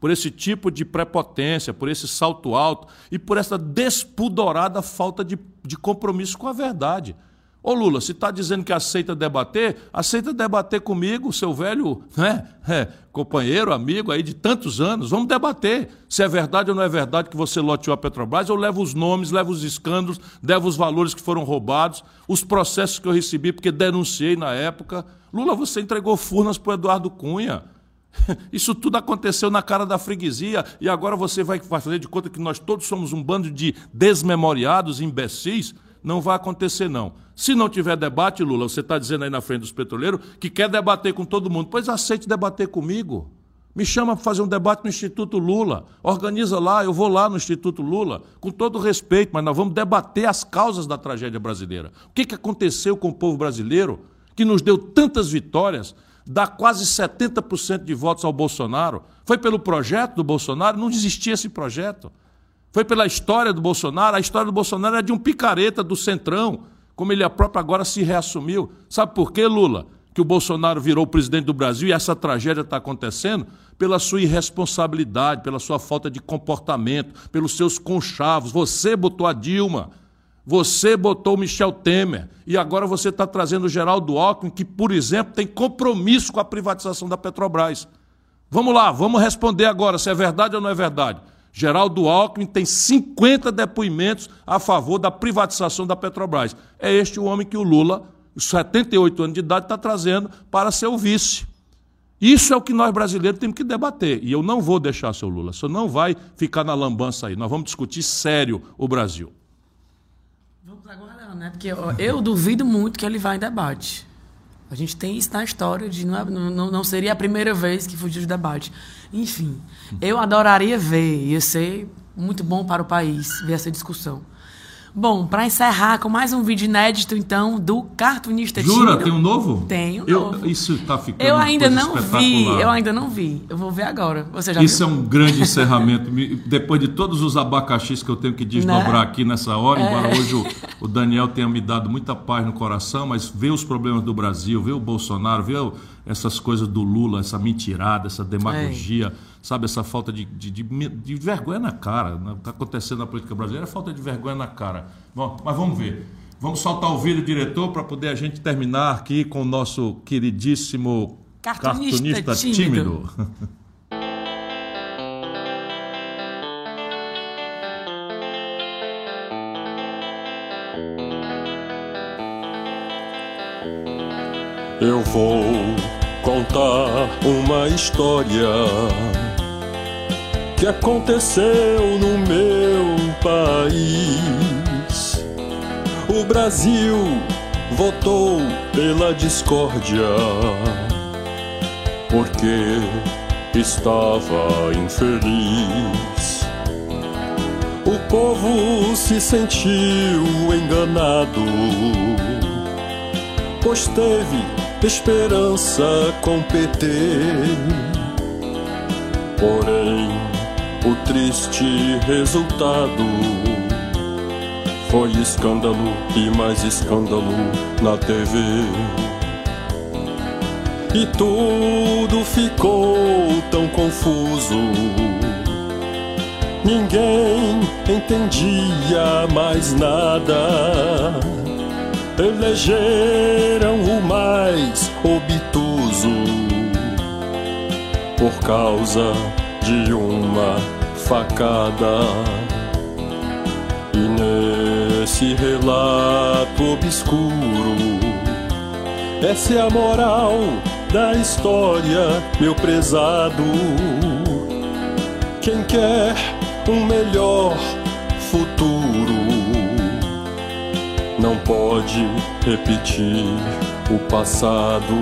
por esse tipo de prepotência, por esse salto alto e por essa despudorada falta de, de compromisso com a verdade. Ô Lula, se está dizendo que aceita debater, aceita debater comigo, seu velho né, é, companheiro, amigo aí de tantos anos. Vamos debater se é verdade ou não é verdade que você loteou a Petrobras. Eu levo os nomes, levo os escândalos, levo os valores que foram roubados, os processos que eu recebi porque denunciei na época. Lula, você entregou furnas para Eduardo Cunha. Isso tudo aconteceu na cara da freguesia e agora você vai fazer de conta que nós todos somos um bando de desmemoriados, imbecis? Não vai acontecer, não. Se não tiver debate, Lula, você está dizendo aí na frente dos petroleiros que quer debater com todo mundo. Pois aceite debater comigo. Me chama para fazer um debate no Instituto Lula. Organiza lá, eu vou lá no Instituto Lula, com todo respeito, mas nós vamos debater as causas da tragédia brasileira. O que, que aconteceu com o povo brasileiro? que nos deu tantas vitórias, dá quase 70% de votos ao Bolsonaro. Foi pelo projeto do Bolsonaro? Não existia esse projeto. Foi pela história do Bolsonaro. A história do Bolsonaro é de um picareta do Centrão, como ele próprio agora se reassumiu. Sabe por quê, Lula? Que o Bolsonaro virou presidente do Brasil e essa tragédia está acontecendo pela sua irresponsabilidade, pela sua falta de comportamento, pelos seus conchavos. Você botou a Dilma. Você botou Michel Temer e agora você está trazendo o Geraldo Alckmin, que, por exemplo, tem compromisso com a privatização da Petrobras. Vamos lá, vamos responder agora se é verdade ou não é verdade. Geraldo Alckmin tem 50 depoimentos a favor da privatização da Petrobras. É este o homem que o Lula, 78 anos de idade, está trazendo para ser o vice. Isso é o que nós brasileiros temos que debater. E eu não vou deixar, seu Lula. Senhor não vai ficar na lambança aí. Nós vamos discutir sério o Brasil né? Porque ó, eu duvido muito que ele vá em debate. A gente tem isso na história de não, é, não, não seria a primeira vez que fugiu de debate. Enfim, eu adoraria ver, ia ser muito bom para o país ver essa discussão. Bom, para encerrar com mais um vídeo inédito, então, do cartunista Jura? Tem um novo? Tenho. Eu, novo. Isso está ficando. Eu ainda não vi. Eu ainda não vi. Eu vou ver agora. Você já isso viu? é um grande encerramento. Depois de todos os abacaxis que eu tenho que desdobrar né? aqui nessa hora, embora é. hoje o, o, Daniel tenha me dado muita paz no coração, mas ver os problemas do Brasil, ver o Bolsonaro, ver essas coisas do Lula, essa mentirada, essa demagogia. É sabe, essa falta de, de, de, de vergonha na cara. Está né? acontecendo na política brasileira, é falta de vergonha na cara. Bom, mas vamos ver. Vamos soltar o vídeo, diretor, para poder a gente terminar aqui com o nosso queridíssimo cartunista, cartunista tímido. tímido. Eu vou contar uma história que aconteceu no meu país. O Brasil votou pela discórdia porque estava infeliz. O povo se sentiu enganado, pois teve esperança com PT. Porém, o triste resultado foi escândalo e mais escândalo na TV. E tudo ficou tão confuso. Ninguém entendia mais nada. Elegeram o mais obtuso por causa de uma facada. E nesse relato obscuro, essa é a moral da história, meu prezado. Quem quer um melhor futuro não pode repetir o passado.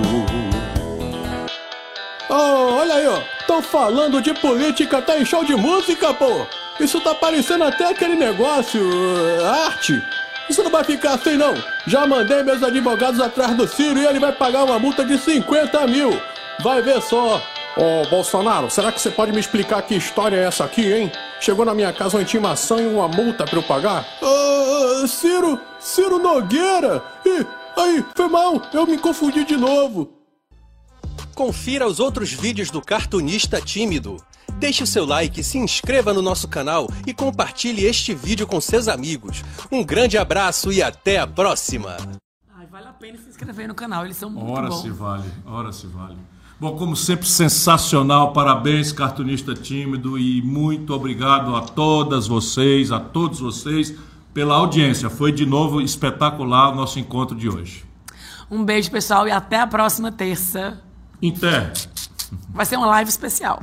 Oh, olha aí, ó. Tão falando de política, tá em show de música, pô. Isso tá parecendo até aquele negócio. Uh, arte. Isso não vai ficar assim, não. Já mandei meus advogados atrás do Ciro e ele vai pagar uma multa de 50 mil. Vai ver só. Ô, oh, Bolsonaro, será que você pode me explicar que história é essa aqui, hein? Chegou na minha casa uma intimação e uma multa pra eu pagar? Uh, Ciro, Ciro Nogueira. Ih, aí, foi mal, eu me confundi de novo. Confira os outros vídeos do Cartunista Tímido. Deixe o seu like, se inscreva no nosso canal e compartilhe este vídeo com seus amigos. Um grande abraço e até a próxima! Ai, vale a pena se inscrever no canal, eles são muito ora bons. Ora se vale, ora se vale. Bom, como sempre, sensacional. Parabéns, cartunista tímido, e muito obrigado a todas vocês, a todos vocês, pela audiência. Foi de novo espetacular o nosso encontro de hoje. Um beijo, pessoal, e até a próxima terça. Inter. Vai ser uma live especial.